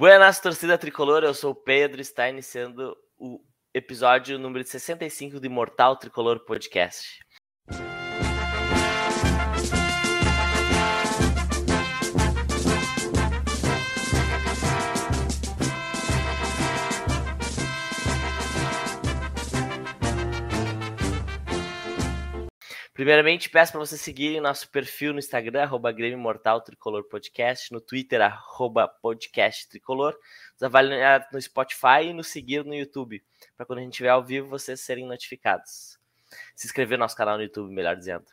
Buenas, torcida tricolor, eu sou o Pedro, está iniciando o episódio número 65 do Imortal Tricolor Podcast. Primeiramente, peço para vocês seguirem nosso perfil no Instagram, arroba Grêmio Mortal Tricolor Podcast, no Twitter, arroba Podcast Tricolor, nos avaliar no Spotify e nos seguir no YouTube, para quando a gente estiver ao vivo vocês serem notificados. Se inscrever no nosso canal no YouTube, melhor dizendo.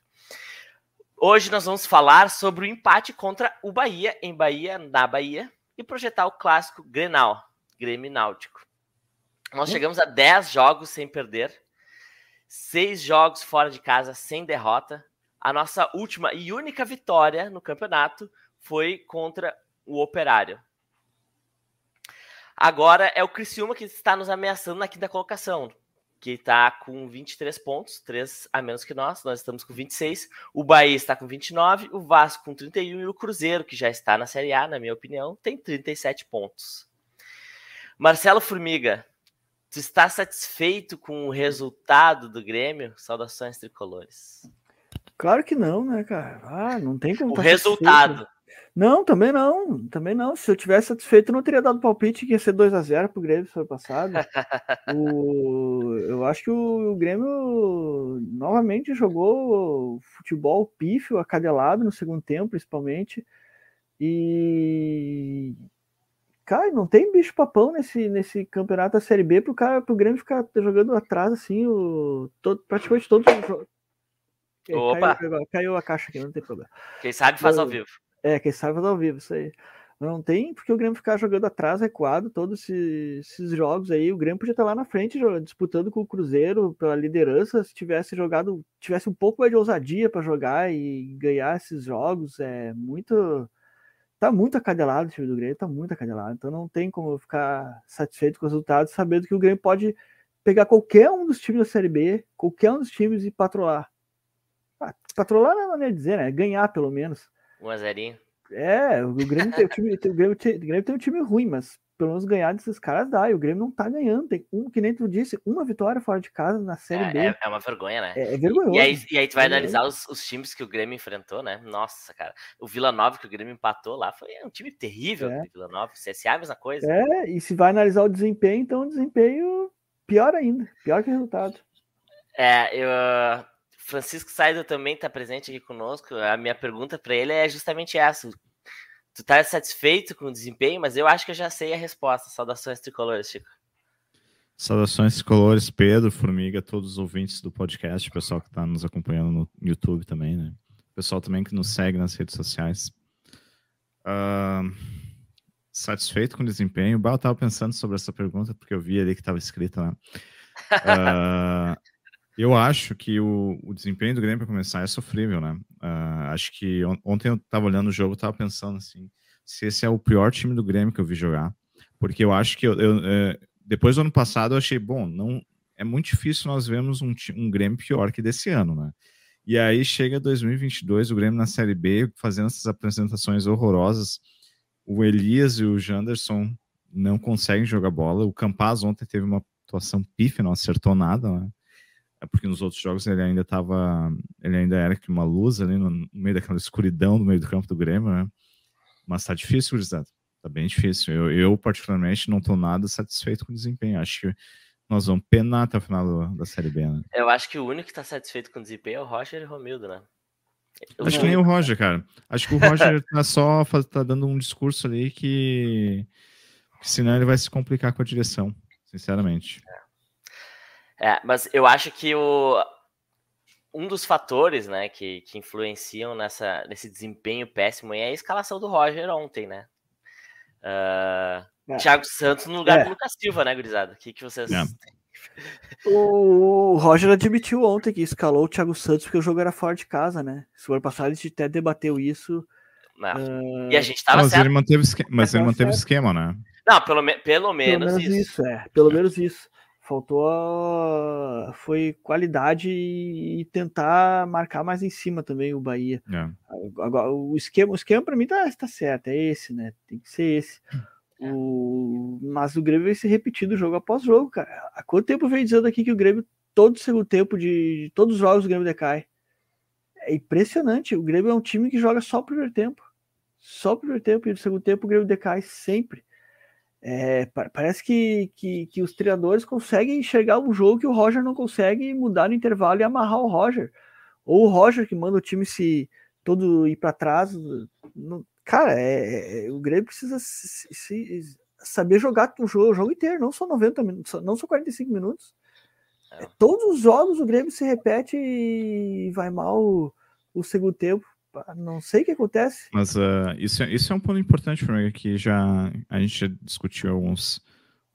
Hoje nós vamos falar sobre o empate contra o Bahia, em Bahia, na Bahia, e projetar o clássico Grenal, Grêmio Náutico. Nós hum? chegamos a 10 jogos sem perder, seis jogos fora de casa sem derrota. A nossa última e única vitória no campeonato foi contra o Operário. Agora é o Criciúma que está nos ameaçando na quinta colocação, que está com 23 pontos, 3 a menos que nós, nós estamos com 26. O Bahia está com 29, o Vasco com 31 e o Cruzeiro, que já está na Série A, na minha opinião, tem 37 pontos. Marcelo Formiga, Tu está satisfeito com o resultado do Grêmio? Saudações tricolores. Claro que não, né, cara? Ah, não tem como. O tá resultado. Satisfeito. Não, também não. Também não. Se eu tivesse satisfeito, eu não teria dado palpite que ia ser 2 a 0 pro Grêmio ano passado. o... Eu acho que o... o Grêmio novamente jogou futebol pífio, acadelado no segundo tempo, principalmente. E Cara, não tem bicho papão nesse, nesse campeonato da Série B pro cara, pro Grêmio ficar jogando atrás, assim, o, todo, praticamente todo jogo. Opa! Caiu, caiu, a caixa aqui, não tem problema. Quem sabe faz ao vivo. É, quem sabe faz ao vivo, isso aí. Não tem porque o Grêmio ficar jogando atrás, recuado, todos esses, esses, jogos aí. O Grêmio podia estar lá na frente, disputando com o Cruzeiro pela liderança. Se tivesse jogado, tivesse um pouco mais de ousadia para jogar e ganhar esses jogos, é muito tá muito acadelado o time do Grêmio, tá muito acadelado. Então não tem como eu ficar satisfeito com o resultado, sabendo que o Grêmio pode pegar qualquer um dos times da Série B, qualquer um dos times e patrolar. Ah, patrolar não é maneira de dizer, né? Ganhar pelo menos. Um a zerinho. É, o Grêmio tem, o time, o Grêmio, o Grêmio tem um time ruim, mas pelo menos ganhar desses caras dá. E o Grêmio não tá ganhando. Tem um, que nem tu disse, uma vitória fora de casa na Série é, B. É, é, uma vergonha, né? É, é vergonhoso. E, aí, e aí tu vai é analisar os, os, times que o Grêmio enfrentou, né? Nossa, cara. O Vila Nova que o Grêmio empatou lá foi um time terrível. É. Vila Nova. CSA, a mesma coisa. É, e se vai analisar o desempenho, então o desempenho pior ainda. Pior que o resultado. É, eu. Francisco Saido também está presente aqui conosco. A minha pergunta para ele é justamente essa: Tu tá satisfeito com o desempenho, mas eu acho que eu já sei a resposta. Saudações tricolores, Chico. Saudações tricolores, Pedro, Formiga, todos os ouvintes do podcast, o pessoal que está nos acompanhando no YouTube também, né? Pessoal também que nos segue nas redes sociais. Uh, satisfeito com o desempenho? O eu estava pensando sobre essa pergunta, porque eu vi ali que estava escrita lá. Uh, eu acho que o, o desempenho do Grêmio para começar é sofrível, né? Uh, acho que on ontem eu estava olhando o jogo, estava pensando assim, se esse é o pior time do Grêmio que eu vi jogar, porque eu acho que eu, eu é, depois do ano passado eu achei bom, não é muito difícil nós vermos um, um Grêmio pior que desse ano, né? E aí chega 2022, o Grêmio na Série B fazendo essas apresentações horrorosas. O Elias e o Janderson não conseguem jogar bola. O Campaz ontem teve uma atuação pífia, não acertou nada, né? É porque nos outros jogos ele ainda estava, ele ainda era que uma luz ali no, meio daquela escuridão no meio do campo do Grêmio, né? Mas tá difícil, Gurizada. Tá bem difícil. Eu, eu particularmente, não tô nada satisfeito com o desempenho. Acho que nós vamos penar até o final da Série B, né? Eu acho que o único que tá satisfeito com o desempenho é o Roger e o Romildo, né? Eu acho que nem o Roger, cara. Acho que o Roger tá só tá dando um discurso ali que, que senão ele vai se complicar com a direção, sinceramente. É. É, mas eu acho que o, um dos fatores né, que, que influenciam nessa, nesse desempenho péssimo é a escalação do Roger ontem, né? Uh, é. Thiago Santos no lugar é. do Lucas Silva, né, gurizada? O que, que vocês. É. O Roger admitiu ontem que escalou o Thiago Santos porque o jogo era fora de casa, né? Se ano passado a gente até debateu isso. Uh... E a gente tava mas certo. Ele manteve esquema, mas ele manteve o esquema, né? Não, pelo, me pelo, menos, pelo menos isso. isso. é. Pelo menos isso. Faltou foi qualidade e tentar marcar mais em cima também o Bahia. É. Agora, o esquema, o esquema para mim tá, tá certo, é esse, né? Tem que ser esse. O... Mas o Grêmio vai se repetindo jogo após jogo, cara. Há quanto tempo vem dizendo aqui que o Grêmio, todo segundo tempo de, de todos os jogos, o Grêmio decai? É impressionante. O Grêmio é um time que joga só o primeiro tempo. Só o primeiro tempo e no segundo tempo o Grêmio decai sempre. É, parece que, que, que, os treinadores conseguem enxergar um jogo que o Roger não consegue mudar no intervalo e amarrar o Roger. Ou o Roger que manda o time se todo ir para trás. Não, cara, é, é, o Grêmio precisa se, se, saber jogar o jogo, o jogo inteiro, não só 90 minutos, não só 45 minutos. É. Todos os jogos o Grêmio se repete e vai mal o, o segundo tempo não sei o que acontece. Mas uh, isso, é, isso é um ponto importante para mim, que já a gente já discutiu alguns,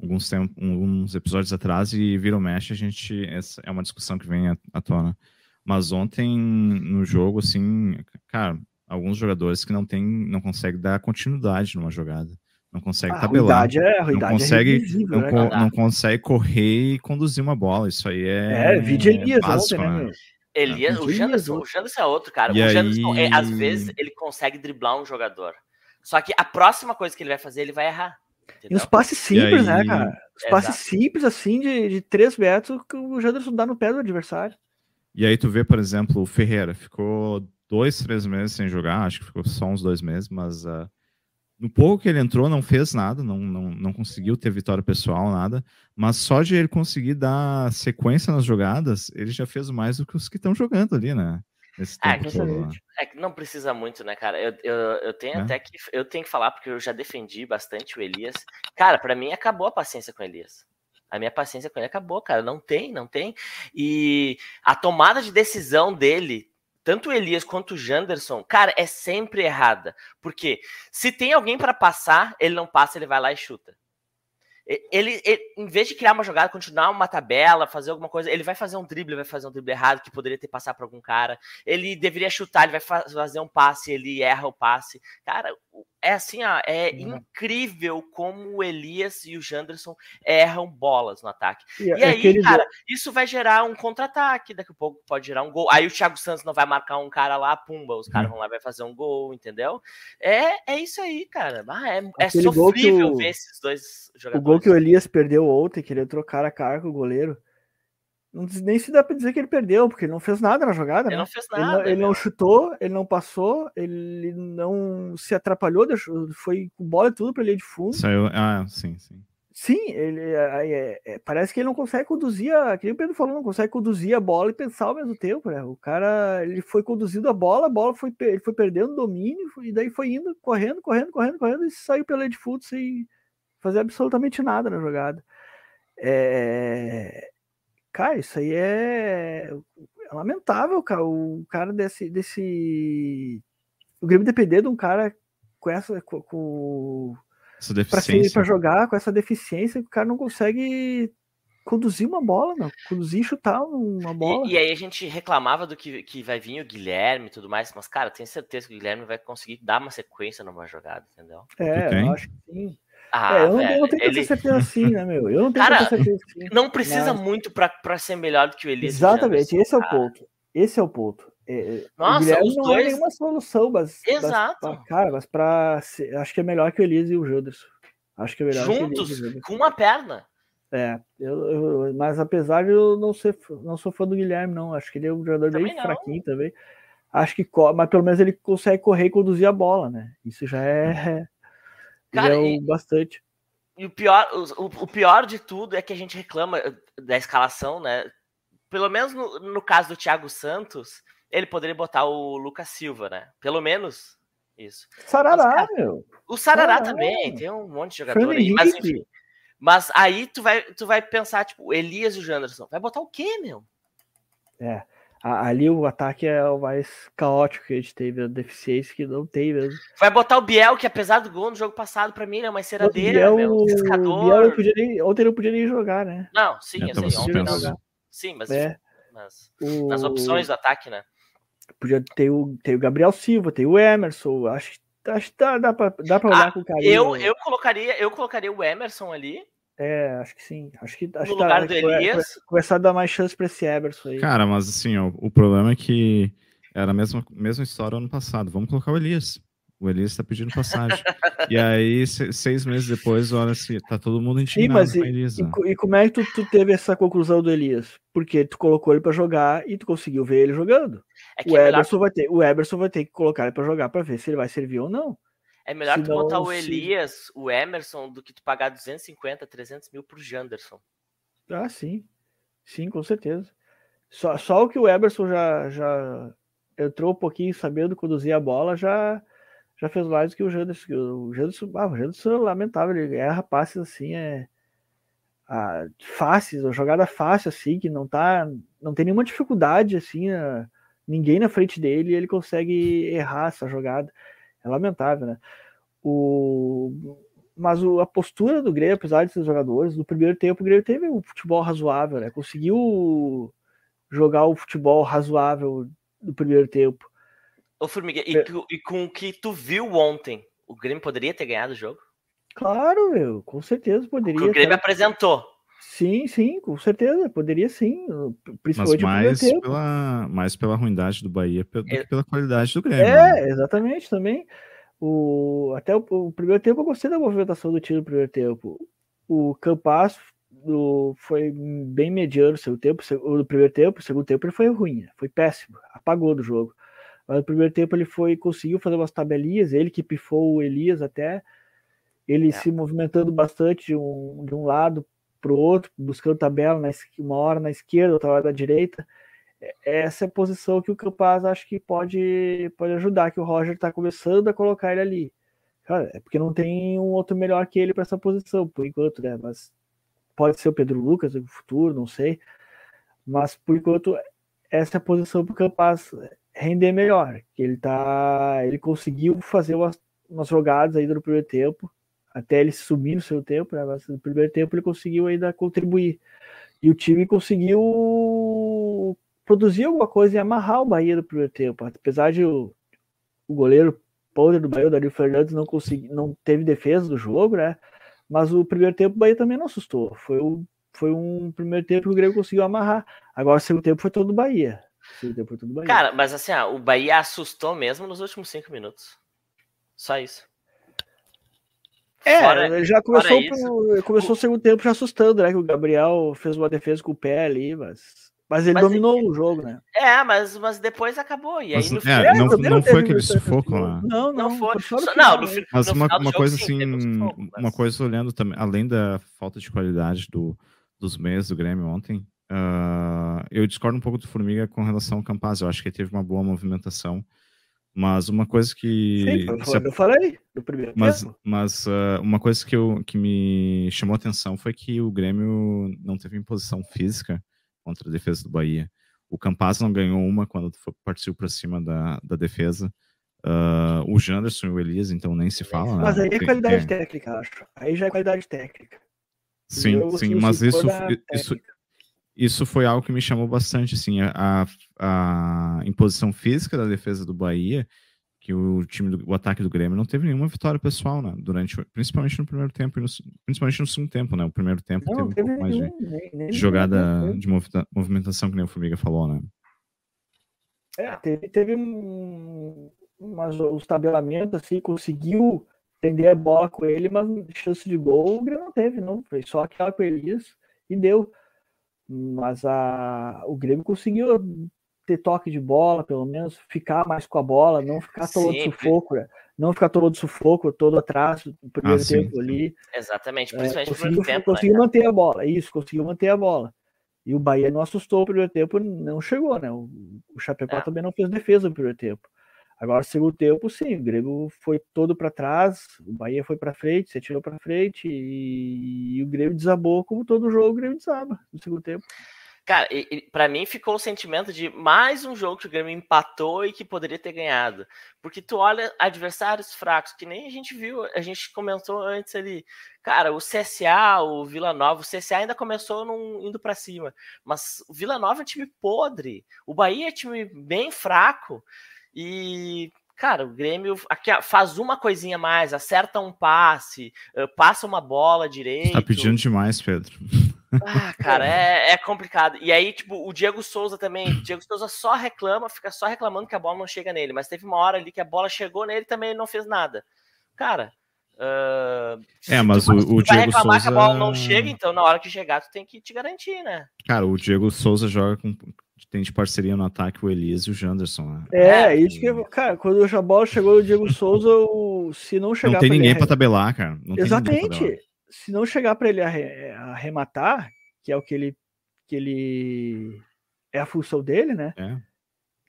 alguns, tempos, alguns episódios atrás e virou mexe, a gente. Essa é uma discussão que vem à, à tona. Mas ontem, no jogo, assim, cara, alguns jogadores que não tem, não conseguem dar continuidade numa jogada. Não consegue a tabelar. É, não é consegue, não, né, não, consegue correr e conduzir uma bola. Isso aí é. É, vídeo Elias básico, ontem, né? né? Elias, o Janderson, o Janderson é outro, cara. E o Janderson, aí... é, às vezes, ele consegue driblar um jogador. Só que a próxima coisa que ele vai fazer, ele vai errar. Entendeu? E os passes simples, né, aí... né, cara? Os passes simples, assim, de, de 3 metros, que o Janderson dá no pé do adversário. E aí tu vê, por exemplo, o Ferreira ficou dois, três meses sem jogar, acho que ficou só uns dois meses, mas uh, no pouco que ele entrou, não fez nada, não, não, não conseguiu ter vitória pessoal, nada. Mas só de ele conseguir dar sequência nas jogadas, ele já fez mais do que os que estão jogando ali, né? É, que, todo, é que não precisa muito, né, cara? Eu, eu, eu tenho é? até que eu tenho que falar porque eu já defendi bastante o Elias. Cara, para mim acabou a paciência com o Elias. A minha paciência com ele acabou, cara. Não tem, não tem. E a tomada de decisão dele tanto o Elias quanto o Janderson, cara, é sempre errada. Porque se tem alguém para passar, ele não passa, ele vai lá e chuta. Ele, ele, em vez de criar uma jogada, continuar uma tabela, fazer alguma coisa, ele vai fazer um drible, vai fazer um drible errado que poderia ter passado para algum cara. Ele deveria chutar, ele vai fazer um passe, ele erra o passe. Cara, é assim, ó, é uhum. incrível como o Elias e o Janderson erram bolas no ataque. E, e aí, cara, isso vai gerar um contra-ataque, daqui a pouco pode gerar um gol. Aí o Thiago Santos não vai marcar um cara lá, pumba, os caras uhum. vão lá e vai fazer um gol, entendeu? É, é isso aí, cara. Ah, é, é sofrível o, ver esses dois jogadores. O gol que o Elias perdeu ontem, que ele entrou cara a cara com o goleiro. Não, nem se dá para dizer que ele perdeu, porque ele não fez nada na jogada. Ele né? não fez nada. Ele, não, ele não, chutou, ele não passou, ele não se atrapalhou, deixou, foi com bola e tudo para ele de fundo. Saiu. Ah, sim, sim. Sim, ele é, é, é, parece que ele não consegue conduzir, a, que o Pedro falou, não consegue conduzir a bola e pensar ao mesmo tempo, né? O cara, ele foi conduzindo a bola, a bola foi, ele foi perdendo domínio, e daí foi indo, correndo, correndo, correndo, correndo, e saiu pela de fundo sem fazer absolutamente nada na jogada. É, Cara, isso aí é, é lamentável, cara. O cara desse. desse... O Grêmio depender de um cara com essa. com, com... essa deficiência. Pra, jogar com essa deficiência, o cara não consegue conduzir uma bola, não. Conduzir e chutar uma bola. E, e, aí a gente reclamava do que, que vai vir o Guilherme e tudo mais, mas, cara, tenho certeza que o Guilherme vai conseguir dar uma sequência numa jogada, entendeu? É, eu acho que sim. Ah, é, eu, não, velho, eu, não, tenho ele... certeza assim, né, meu? Eu não tenho cara, certeza assim. Não precisa mas... muito pra, pra ser melhor do que o Elias. Exatamente, esse é o ponto. Esse é o ponto. É, é Nossa, o Guilherme não é dois... é nenhuma solução, mas. Exato. Mas, cara, mas pra. Ser, acho que é melhor que o Elias e o Janderson. Acho que é melhor Juntos, com uma perna. É, eu, eu, mas apesar de eu não ser não sou fã do Guilherme, não. Acho que ele é um jogador também bem não. fraquinho também. Acho que, mas pelo menos ele consegue correr e conduzir a bola, né? Isso já é, Cara, é o, e, bastante. E o pior, o, o, pior de tudo é que a gente reclama eh, da escalação, né? Pelo menos no, no caso do Thiago Santos, ele poderia botar o Lucas Silva, né? Pelo menos isso. Sarará, mas, meu. O Sarará, Sarará, também, tem um monte de jogador aí, mas enfim. Mas aí tu vai, tu vai pensar, tipo, Elias e o Janderson. Vai botar o quê, meu? É ali o ataque é o mais caótico que a gente teve, a deficiência que não tem mesmo. Vai botar o Biel, que apesar do gol no jogo passado, pra mim, é uma enceradeira, o Biel, meu, o Biel não podia nem, ontem não podia nem jogar, né? Não, sim, eu, eu sei, ontem não. Sim, mas é. nas, o... nas opções do ataque, né? Podia ter o, ter o Gabriel Silva, tem o Emerson, acho, acho que dá, dá pra, dá pra olhar ah, com carinho. Eu, eu, colocaria, eu colocaria o Emerson ali, é, acho que sim. Acho que, acho no que lugar tá, do Elias. Começar a dar mais chance pra esse Eberson aí. Cara, mas assim, ó, o problema é que era a mesma, mesma história ano passado. Vamos colocar o Elias. O Elias tá pedindo passagem. e aí, seis meses depois, olha se tá todo mundo indignado Sim, mas com Elias. E, e, como é que tu, tu, teve essa conclusão do Elias? Porque tu colocou ele para jogar e tu conseguiu ver ele jogando. É o, é Eberson melhor... vai ter, o Eberson vai ter que colocar ele para jogar para ver se ele vai servir ou não. É melhor Senão, tu botar o Elias, se... o Emerson, do que tu pagar 250, 300 mil pro Janderson. Ah, sim. Sim, com certeza. Só, só o que o Eberson já, já entrou um pouquinho sabendo conduzir a bola, já, já fez mais do que o Janderson. O Janderson, ah, o Janderson é lamentável, ele erra passes assim, é ah, fáceis, uma jogada fácil assim, que não tá, não tem nenhuma dificuldade assim, a, ninguém na frente dele ele consegue errar essa jogada. É lamentável, né? O, mas o, a postura do Grêmio, apesar de ser jogadores, no primeiro tempo o Grêmio teve um futebol razoável, né? Conseguiu jogar o futebol razoável no primeiro tempo. Ô, Formiga, e, é. e, com o que tu viu ontem, o Grêmio poderia ter ganhado o jogo? Claro, meu, com certeza poderia. O Grêmio ter... apresentou. Sim, sim, com certeza, poderia sim. Principalmente Mas mais pela, mais pela ruindade do Bahia do é... que pela qualidade do Grêmio. É, né? exatamente, também. O, até o, o, primeiro tempo eu gostei da movimentação do time no primeiro tempo. O Campas do, foi bem mediano o seu tempo, no primeiro tempo, o segundo tempo ele foi ruim, foi péssimo, apagou do jogo. Mas no primeiro tempo ele foi, conseguiu fazer umas tabelinhas, ele que pifou o Elias até, ele é. se movimentando bastante de um, de um lado para o outro, buscando tabela, na, uma hora na esquerda, outra hora na direita. É, essa é a posição que o Campaz acho que pode, pode ajudar, que o Roger está começando a colocar ele ali. Cara, é porque não tem um outro melhor que ele para essa posição, por enquanto, né? Mas Pode ser o Pedro Lucas no futuro, não sei. Mas por enquanto, essa é a posição para o Campas render melhor. Que ele tá. Ele conseguiu fazer umas, umas jogadas ainda no primeiro tempo, até ele sumir no seu tempo, né? Mas no primeiro tempo ele conseguiu ainda contribuir. E o time conseguiu produzir alguma coisa e amarrar o Bahia no primeiro tempo. Apesar de o, o goleiro podre do Bahia, o Dario Fernandes, não, consegui, não teve defesa do jogo, né? Mas o primeiro tempo o Bahia também não assustou. Foi, o, foi um primeiro tempo que o Grêmio conseguiu amarrar. Agora o segundo tempo foi todo o Bahia. Todo Bahia. Cara, mas assim, ó, o Bahia assustou mesmo nos últimos cinco minutos. Só isso. É, fora, já começou, pro, começou o... segundo tempo já assustando, né? Que o Gabriel fez uma defesa com o pé ali, mas mas ele mas dominou ele... o jogo, né? É, mas, mas depois acabou. E aí, no final... é, não, não, não foi aquele sufoco lá. Não, não, não foi. não, no, mas no uma, uma coisa sim, assim, sufoco, mas... uma coisa olhando também, além da falta de qualidade do, dos meios do Grêmio ontem, uh, eu discordo um pouco do Formiga com relação ao Campaz. Eu acho que ele teve uma boa movimentação. Mas uma coisa que. Sim, eu, eu falei no primeiro Mas, mas uh, uma coisa que, eu, que me chamou a atenção foi que o Grêmio não teve imposição física contra a defesa do Bahia. O Campaz não ganhou uma quando partiu para cima da, da defesa. Uh, o Janderson e o Elias, então nem se fala. Mas né? aí é qualidade Tem... técnica, acho. Aí já é qualidade técnica. Sim, eu, sim, mas isso, isso, isso foi algo que me chamou bastante, assim, a, a imposição física da defesa do Bahia que o time do o ataque do Grêmio não teve nenhuma vitória pessoal, né? Durante, principalmente no primeiro tempo, no, principalmente no segundo tempo, né? O primeiro tempo não, teve, teve um pouco mais de, nem, nem jogada de movimentação, que nem o Formiga falou, né? É, teve, teve um, mas os tabelamentos, assim, conseguiu prender a bola com ele, mas chance de gol o Grêmio não teve, não. Foi só aquela com Elias e deu. Mas a, o Grêmio conseguiu ter toque de bola, pelo menos, ficar mais com a bola, não ficar todo Sempre. sufoco, né? não ficar todo sufoco, todo atrás do primeiro ah, tempo ali. Exatamente, é, principalmente é, conseguiu, tempo, conseguiu né, manter a bola, isso, conseguiu manter a bola. E o Bahia não assustou o primeiro tempo, não chegou, né? O, o Chapecó é. também não fez defesa no primeiro tempo. Agora, segundo tempo, sim, o Grêmio foi todo para trás, o Bahia foi para frente, se atirou para frente e, e, o Grêmio desabou, como todo jogo o Grêmio desaba no segundo tempo. Cara, para mim ficou o sentimento de mais um jogo que o Grêmio empatou e que poderia ter ganhado. Porque tu olha adversários fracos, que nem a gente viu, a gente comentou antes ali. Cara, o CSA, o Vila Nova, o CSA ainda começou num, indo para cima. Mas o Vila Nova é um time podre. O Bahia é um time bem fraco. E, cara, o Grêmio aqui faz uma coisinha mais, acerta um passe, passa uma bola direito. Tá pedindo demais, Pedro. Ah, cara, é, é, complicado. E aí, tipo, o Diego Souza também. O Diego Souza só reclama, fica só reclamando que a bola não chega nele. Mas teve uma hora ali que a bola chegou nele e também não fez nada. Cara. Uh, é, mas o, o Diego Souza. que a bola não chega, então na hora que chegar, tu tem que te garantir, né? Cara, o Diego Souza joga com. Tem de parceria no ataque o Elias e o Janderson. Né? É, é, isso que. Cara, quando a bola chegou o Diego Souza, o, se não chegar. Não tem ninguém para tabelar, cara. Não Exatamente. Se não chegar para ele arrematar, que é o que ele que ele é a função dele, né? É.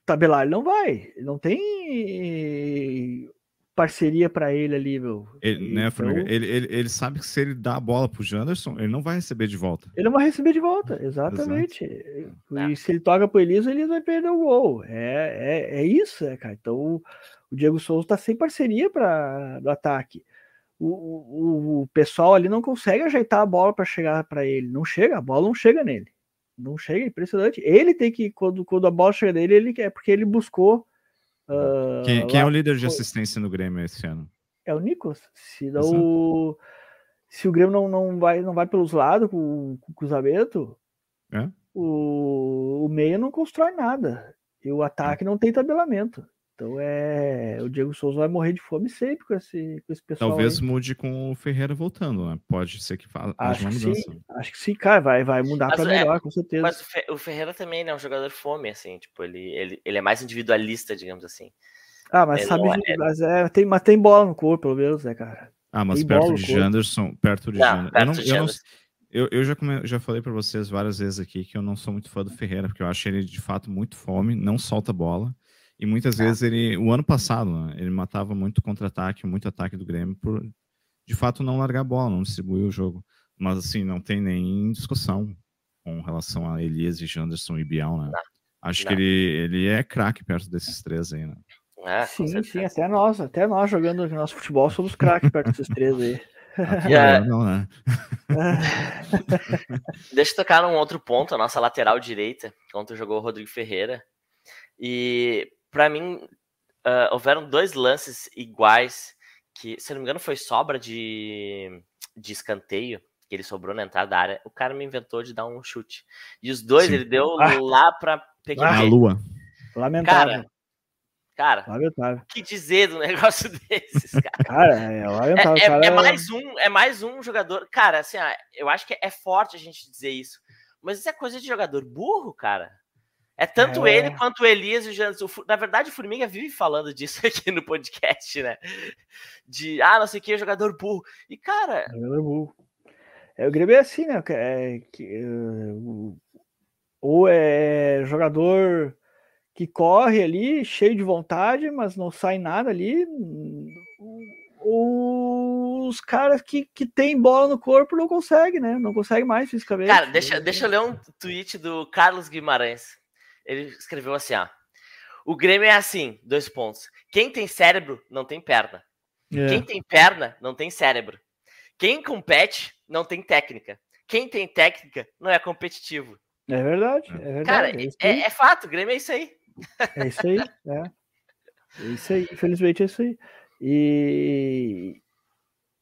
Tabelar ele não vai, não tem parceria para ele ali, meu. Ele, né, então, ele, ele, ele, sabe que se ele dá a bola pro Janderson, ele não vai receber de volta. Ele não vai receber de volta, exatamente. Exato. E se ele toca pro Elias, ele vai perder o gol. É, é, é isso, é, cara. Então o Diego Souza tá sem parceria para do ataque o, o, o pessoal ali não consegue ajeitar a bola para chegar para ele. Não chega, a bola não chega nele. Não chega, impressionante. Ele tem que, quando, quando a bola chega nele, ele é porque ele buscou. Uh, quem, quem lá, é o líder de assistência no Grêmio esse ano? É o Nicolas. Se, o, se o Grêmio não, não, vai, não vai pelos lados com, com o cruzamento, é? o, o meia não constrói nada. E o ataque é. não tem tabelamento. Então é. O Diego Souza vai morrer de fome sempre com esse, com esse pessoal. Talvez aí. mude com o Ferreira voltando, né? Pode ser que faça uma mudança. Sim. Acho que sim, cara, vai, vai mudar para é, melhor, com certeza. Mas o Ferreira também né, é um jogador fome, assim, tipo, ele, ele, ele é mais individualista, digamos assim. Ah, mas ele sabe, é... mas, é, tem, mas tem bola no corpo, pelo menos, né, cara? Ah, mas tem perto de Janderson, perto de não, Janderson. Eu, não, eu, não, eu, eu já, come, já falei para vocês várias vezes aqui que eu não sou muito fã do Ferreira, porque eu acho ele de fato muito fome, não solta bola. E muitas vezes ele, o ano passado, né, ele matava muito contra-ataque, muito ataque do Grêmio por, de fato, não largar a bola, não distribuir o jogo. Mas, assim, não tem nem discussão com relação a Elias e Janderson e Bial, né? Não, Acho não. que ele, ele é craque perto desses três aí, né? É, sim, sim, até nós, até nós jogando nosso futebol somos craques perto desses três aí. Yeah. Não, né? Deixa eu tocar num outro ponto, a nossa lateral direita, ontem jogou o Rodrigo Ferreira. E para mim, uh, houveram dois lances iguais que, se não me engano, foi sobra de, de escanteio, que ele sobrou na entrada da área. O cara me inventou de dar um chute. E os dois Sim. ele deu ah. lá para pegar a lua. Lamentável. Cara, cara lamentável. que dizer do negócio desses, cara? cara, é lamentável. É, é, é, mais um, é mais um jogador. Cara, assim, eu acho que é forte a gente dizer isso. Mas isso é coisa de jogador burro, cara. É tanto é. ele quanto o Elias e o Janderson. Na verdade, o Formiga vive falando disso aqui no podcast, né? De, ah, não sei o que, jogador burro. E, cara. Jogador burro. É, o Grêmio é assim, né? É, que, uh, ou é jogador que corre ali, cheio de vontade, mas não sai nada ali. Ou os caras que, que tem bola no corpo não conseguem, né? Não conseguem mais fisicamente. Cara, deixa, deixa eu ler um tweet do Carlos Guimarães ele escreveu assim: ó, o Grêmio é assim, dois pontos. Quem tem cérebro não tem perna. É. Quem tem perna não tem cérebro. Quem compete não tem técnica. Quem tem técnica não é competitivo. É verdade, é verdade. Cara, é, é, é fato, o Grêmio é isso aí. É isso aí, é. É isso aí, infelizmente é isso aí. E,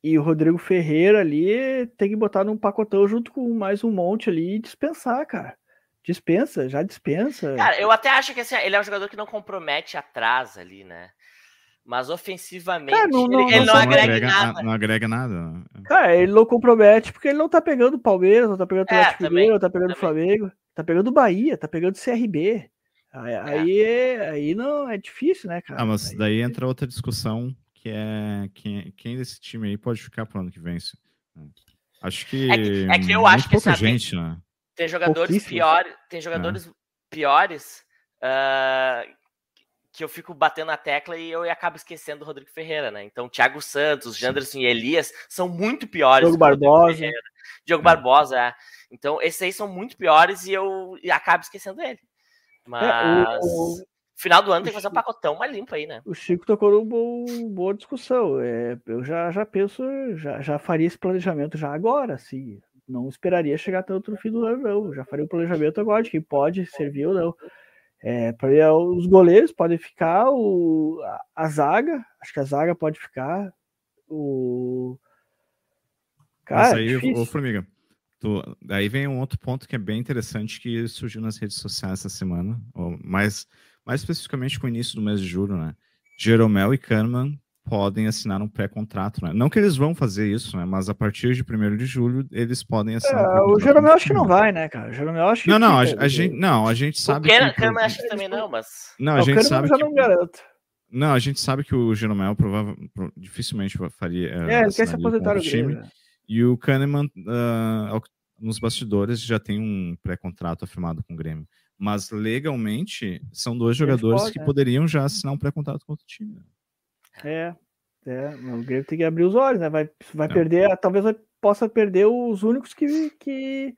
e o Rodrigo Ferreira ali tem que botar num pacotão junto com mais um monte ali e dispensar, cara. Dispensa, já dispensa. Cara, eu até acho que assim, ele é um jogador que não compromete atrás ali, né? Mas ofensivamente, Cara, não, não, ele, não, não, agrega, agrega, nada. Não agrega nada. Cara, ele não compromete porque ele não tá pegando o Palmeiras, não tá pegando o é, Atlético Mineiro, não tá pegando o Flamengo, tá pegando o Bahia, tá pegando o CRB. Aí, é. aí, aí, não é difícil, né, cara? Ah, mas daí entra outra discussão que é quem, quem desse time aí pode ficar pro ano que vem. Acho que. É que, é que eu acho que pouca gente, né? Tem jogadores piores, tem jogadores é. piores uh, que eu fico batendo na tecla e eu acabo esquecendo o Rodrigo Ferreira, né? Então, Thiago Santos, Janderson e Elias são muito piores. Diogo Barbosa. Diogo Barbosa, é. Então, esses aí são muito piores e eu acabo esquecendo ele. Mas. É, o, o, final do ano tem que fazer um pacotão mais limpo aí, né? O Chico tocou numa boa discussão. É, eu já, já penso, já, já faria esse planejamento já agora, assim não esperaria chegar até outro fim do ano, não. Já faria o planejamento agora de quem pode servir ou não. É, para os goleiros podem ficar, o, a, a, zaga, acho que a zaga pode ficar. O. Cara, Mas aí, ô, Formiga, Tu, daí vem um outro ponto que é bem interessante que surgiu nas redes sociais essa semana, ou mais, mais especificamente com o início do mês de julho, né? Jeromel e Kahneman podem assinar um pré-contrato, né? Não que eles vão fazer isso, né? Mas a partir de 1 de julho eles podem assinar. É, um o Jeromel acho que não vai, né, cara? O Jeromel acho Não, não, a, fica, a gente, não, a gente sabe. O Kahneman acho que também não, mas. Não, a gente sabe já que. não garanto. Não, a gente sabe que o Jeromel dificilmente faria. É, ele quer se aposentar no time. Grêmio, E o Kahneman, uh, nos bastidores, já tem um pré-contrato afirmado com o Grêmio. Mas legalmente, são dois jogadores pode, que é. poderiam já assinar um pré-contrato com outro time. É, é, o Grêmio tem que abrir os olhos, né? Vai, vai é. perder, talvez vai, possa perder os únicos que, que,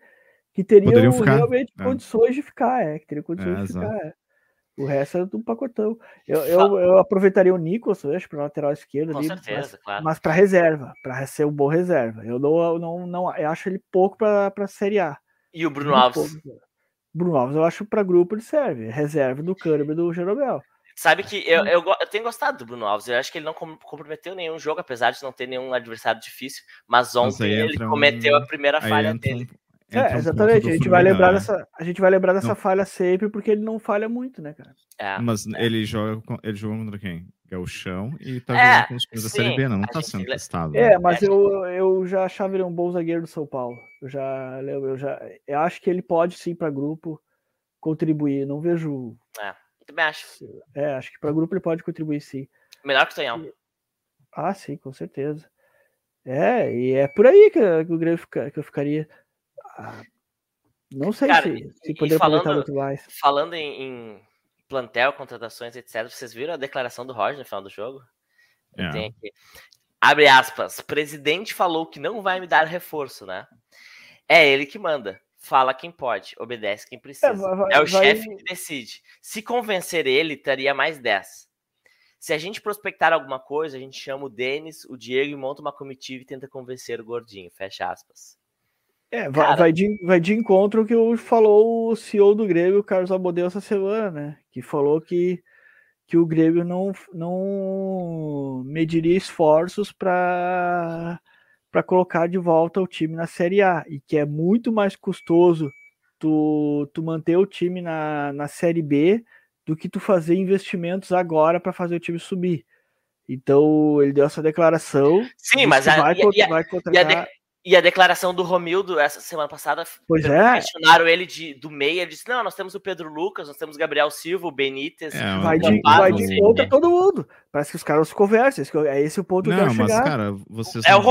que teriam realmente é. condições de ficar, é, que teriam condições é, de ficar. É. O resto é do pacotão. Eu, eu, eu aproveitaria o Nicolas, acho, para lateral esquerdo Com ali, certeza, mas, claro. mas para reserva, para ser um bom reserva. Eu não, não, não eu acho ele pouco para a Série A. E o Bruno Muito Alves? Pouco. Bruno Alves, eu acho para grupo ele serve. Reserva do Câmbio e do Jeromel. Sabe que eu, eu, eu, tenho gostado do Bruno Alves. Eu acho que ele não comprometeu nenhum jogo, apesar de não ter nenhum adversário difícil. Mas ontem mas ele um... cometeu a primeira falha dele. Um... É, exatamente. Um a gente, vai lembrar né? dessa, a gente vai lembrar dessa não. falha sempre, porque ele não falha muito, né, cara? É, mas é. ele joga ele jogou contra quem? Gauchão e tá é, jogando com os times da Série B, né? Não tá sendo testado. É, né? mas eu, eu já achava ele um bom zagueiro do São Paulo. Eu já, eu já eu acho que ele pode sim para grupo contribuir. Não vejo. É. Também acho. É, acho que para o grupo ele pode contribuir sim. Melhor que o Tonhão. Ah, sim, com certeza. É, e é por aí que, que o Grêmio fica, que eu ficaria. Ah, não sei Cara, se, se poder falando, muito mais. Falando em, em, plantel, contratações, etc., vocês viram a declaração do Roger no final do jogo? É. Tem aqui. Abre aspas. Presidente falou que não vai me dar reforço, né? É ele que manda. Fala quem pode, obedece quem precisa. É, vai, é o vai... chefe que decide. Se convencer ele, teria mais 10. Se a gente prospectar alguma coisa, a gente chama o Denis, o Diego e monta uma comitiva e tenta convencer o gordinho. Fecha aspas. É, vai, Cara... vai, de, vai de encontro que falou o CEO do Grêmio, o Carlos Abodeu, essa semana, né? Que falou que, que o Grêmio não, não mediria esforços para para colocar de volta o time na Série A e que é muito mais custoso tu, tu manter o time na, na Série B do que tu fazer investimentos agora para fazer o time subir. Então ele deu essa declaração. Sim, mas a, vai, e, vai contratar... e, a de, a declaração do Romildo essa semana passada. Pois é. Questionaram ele de, do meio. Ele disse: Não, nós temos o Pedro Lucas, nós temos o Gabriel Silva, o Benítez. É, vai de, vai de contra todo mundo. Parece que os caras se conversam. É esse o ponto não, que eu mas, chegar. cara, vocês. É o.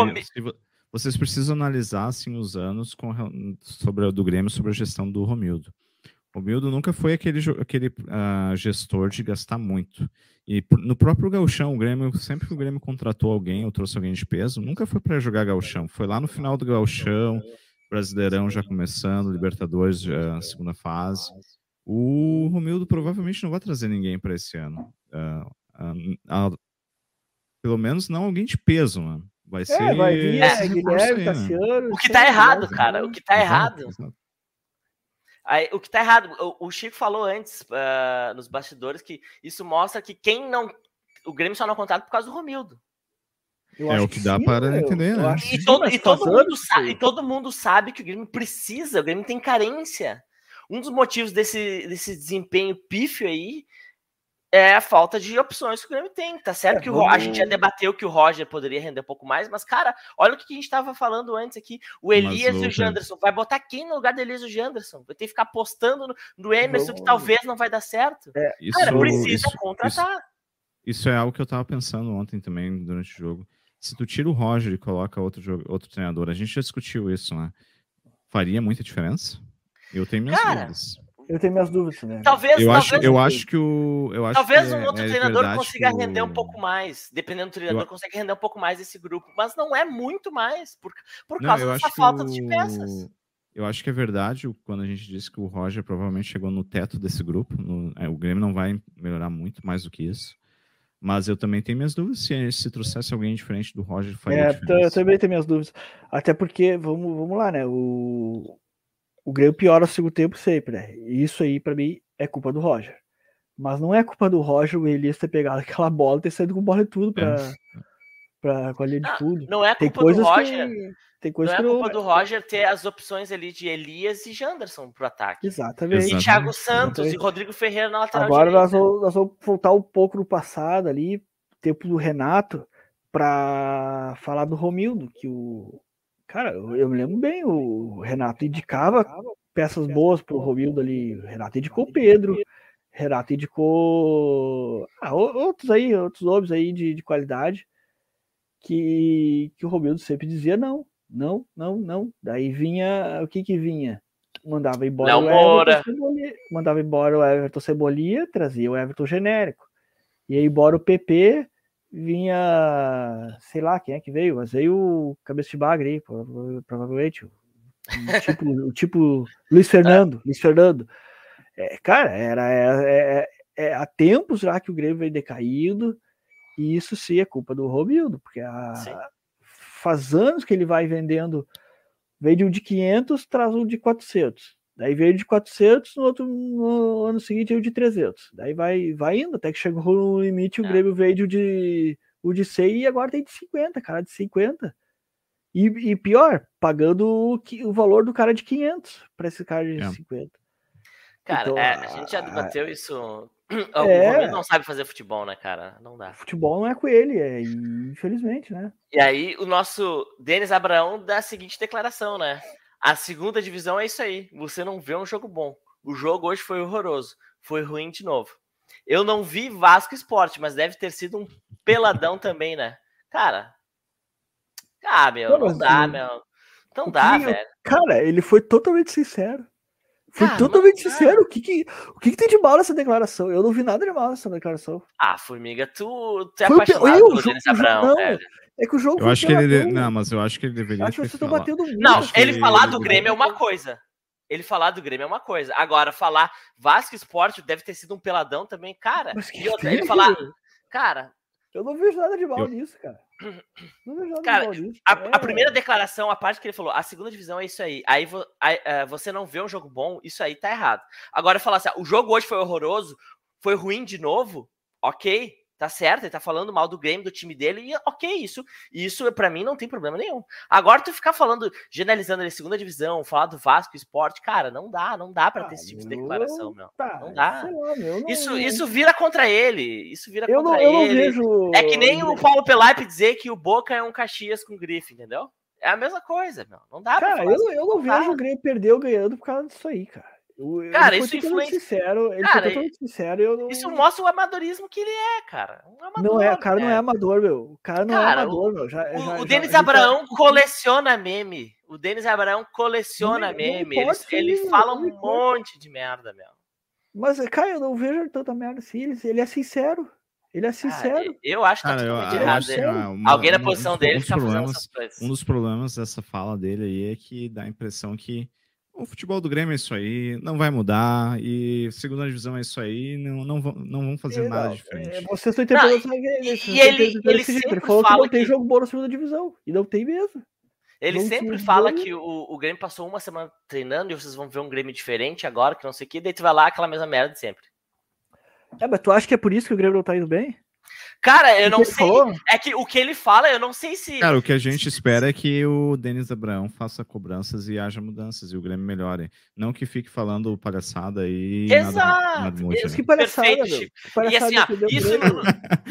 Vocês precisam analisar assim, os anos com, sobre o do Grêmio sobre a gestão do Romildo. O Romildo nunca foi aquele, aquele uh, gestor de gastar muito. E no próprio Gauchão, o Grêmio, sempre que o Grêmio contratou alguém ou trouxe alguém de peso, nunca foi para jogar Gauchão. Foi lá no final do Gauchão, Brasileirão já começando, Libertadores já, segunda fase. O Romildo provavelmente não vai trazer ninguém para esse ano. Uh, uh, pelo menos não alguém de peso, mano. Vai ser. É, vai vir, é, Guilherme, Cassiano. O que tá errado, cara. O que tá errado. Aí, o que tá errado, o, o Chico falou antes uh, nos bastidores que isso mostra que quem não. O Grêmio só não contrata por causa do Romildo. é o que, dá sim, para entender, né? E, todo, e, todo mundo sabe, e todo mundo sabe que o Grêmio precisa, o Grêmio tem carência. Um dos motivos desse, desse desempenho pífio aí é a falta de opções que o Grêmio tem. Tá certo é, que o, a gente já debateu que o Roger poderia render um pouco mais, mas, cara, olha o que a gente estava falando antes aqui. O Elias e o Janderson. Vai botar quem no lugar do Elias e o Janderson? Vai ter que ficar apostando no, no Emerson, que talvez não vai dar certo. É, isso, cara, precisa isso, contratar. Isso, isso, é algo que eu tava pensando ontem também, durante o jogo. Se tu tira o Roger e coloca outro, outro treinador, a gente já discutiu isso, né? Faria muita diferença? Eu tenho minhas cara, dúvidas. Eu tenho minhas dúvidas, né? Talvez, eu talvez, acho, eu acho que o, eu acho talvez que um é, outro é treinador consiga o... render um pouco mais. Dependendo do treinador, eu... consegue render um pouco mais esse grupo, mas não é muito mais por, por não, causa dessa falta o... de peças. Eu acho que é verdade quando a gente disse que o Roger provavelmente chegou no teto desse grupo. No, é, o Grêmio não vai melhorar muito mais do que isso. Mas eu também tenho minhas dúvidas se, se trouxesse alguém diferente do Roger faria é, Eu também tenho minhas dúvidas. Até porque, vamos, vamos lá, né? O, o Grêmio piora o segundo tempo sempre, né? Isso aí, para mim, é culpa do Roger. Mas não é culpa do Roger o Elias ter pegado aquela bola e ter saído com bola e tudo pra, é. pra, com a linha de fundo. Não é Tem culpa do coisas Roger. que. Tem Não coisas é que não. culpa do Roger ter as opções ali de Elias e Janderson pro ataque. Exatamente. E. Thiago Santos Exatamente. e Rodrigo Ferreira na lateral Agora direita. nós vamos, nós vamos voltar um pouco no passado ali, tempo do Renato, para falar do Romildo, que o. Cara, eu, eu me lembro bem, o Renato indicava peças boas pro Romildo ali. O Renato indicou o Pedro, Renato indicou ah, outros aí, outros nomes aí de, de qualidade, que, que o Romildo sempre dizia não, não, não, não. Daí vinha, o que que vinha? Mandava embora Léo o Everton Moura. Cebolinha, mandava embora o Everton Cebolinha, trazia o Everton genérico. E aí embora o PP, vinha, sei lá quem é que veio, mas veio o cabeça de bagre provavelmente, o, tipo, o tipo Luiz Fernando, Luiz Fernando. É, cara, era é, é- é- há tempos já que o Grêmio vem decaindo, e isso sim é culpa do Romildo, porque a- Sim. faz anos que ele vai vendendo, vende um de 500, traz um de 400. Daí veio de 400, no outro no ano seguinte veio de 300. Daí vai, vai indo, até que chegou no limite, o É. Grêmio veio de, o de 100 e agora tem de 50, cara, de 50. E, e pior, pagando o, o valor do cara de 500 para esse cara de É. 50. Cara, Então, é, a gente já debateu isso. O É. Não sabe fazer futebol, né, cara? Não dá. Futebol não é com ele, é, infelizmente, né? E aí, o nosso Denis Abraão dá a seguinte declaração, né? A segunda divisão é isso aí. Você não vê um jogo bom. O jogo hoje foi horroroso. Foi ruim de novo. Eu não vi Vasco Esporte, mas deve ter sido um peladão também, né? Cara. Ah, meu, Não, não mas dá, meu. Não dá, que- velho. Cara, ele foi totalmente sincero. Foi Cara, totalmente dá. sincero. O que que, o que que tem de mal nessa declaração? Eu não vi nada de mal nessa declaração. Ah, Formiga, tu, tu é Foi apaixonado eu, pelo Denis Abraão, velho. É que o jogo Eu acho que ele. Não, mas eu acho que ele deveria Acho que vocês estão batendo muito. Não, ele falar ele do Grêmio é uma coisa. Ele falar do Grêmio é uma coisa. Agora, falar Vasco Esporte deve ter sido um peladão também, cara. Mas que E outra, ele falar, cara, Eu não vejo nada de mal Eu- nisso, cara. Não vejo nada Cara, de mal nisso. a, É, a primeira declaração, a parte que ele falou, a segunda divisão é isso aí. Aí vo- aí, eh, você não vê um jogo bom, isso aí tá errado. Agora, falar assim, ah, o jogo hoje foi horroroso, foi ruim de novo, ok, tá certo, ele tá falando mal do Grêmio, do time dele, e ok, isso, isso pra mim não tem problema nenhum. Agora, tu ficar falando, generalizando ele segunda divisão, falar do Vasco Esporte, cara, não dá, não dá pra ter Ah, esse tipo de eu- declaração, meu. Tá, não dá. lá, meu, eu não- Isso, isso vira contra ele, isso vira eu não, contra eu não ele. vejo. É que nem o Paulo Pelaipe dizer que o Boca é um Caxias com grife, entendeu? É a mesma coisa, meu. Não dá pra Cara, falar eu, assim, eu não dá. vejo o Grêmio perder ou ganhando por causa disso aí, cara. Eu, ele Cara, isso influencia- sincero. Ele Cara, foi totalmente sincero. e Eu não... Isso mostra o amadorismo que ele é, cara. Um amador, não é, o cara não é né? amador, meu. O cara não Cara, é amador, meu. Já, O, já- o já- Denis ele tá- Abraão coleciona meme. O Denis Abraão coleciona Não, não meme. Ele, importa ele isso, fala não um monte de merda, meu. Mas, cara, eu não vejo tanta merda assim. Ele, ele é sincero. Ele é Cara, sincero. eu acho que tá totalmente eu errado. que né? ah, uma- Alguém na posição um- dele um fica dos fazendo problemas, essas coisas. um dos problemas dessa fala dele aí é que dá a impressão que o futebol do Grêmio é isso aí, não vai mudar, e segunda divisão é isso aí, não, não, vão, não vão fazer É, nada não, diferente. é, vocês estão interpretando Não, isso aqui, e- e ele- ele jeito. sempre Ele falou que fala não tem que- jogo bom na segunda divisão. E não tem mesmo. Ele Não sempre se fala ganha. que o, o Grêmio passou uma semana treinando e vocês vão ver um Grêmio diferente agora, que não sei o que, daí tu vai lá, aquela mesma merda de sempre. É, mas tu acha que é por isso que o Grêmio não tá indo bem? Cara, eu não ele sei. falou? É que o que ele fala, eu não sei se. Cara, o que a gente espera é que o Denis Abraão faça cobranças e haja mudanças e o Grêmio melhore. Não que fique falando palhaçada aí. Exato. Nada, nada muito, Isso né? que palhaçada, Perfeito, meu. Chico. Que E palhaçada assim, ó, deu isso,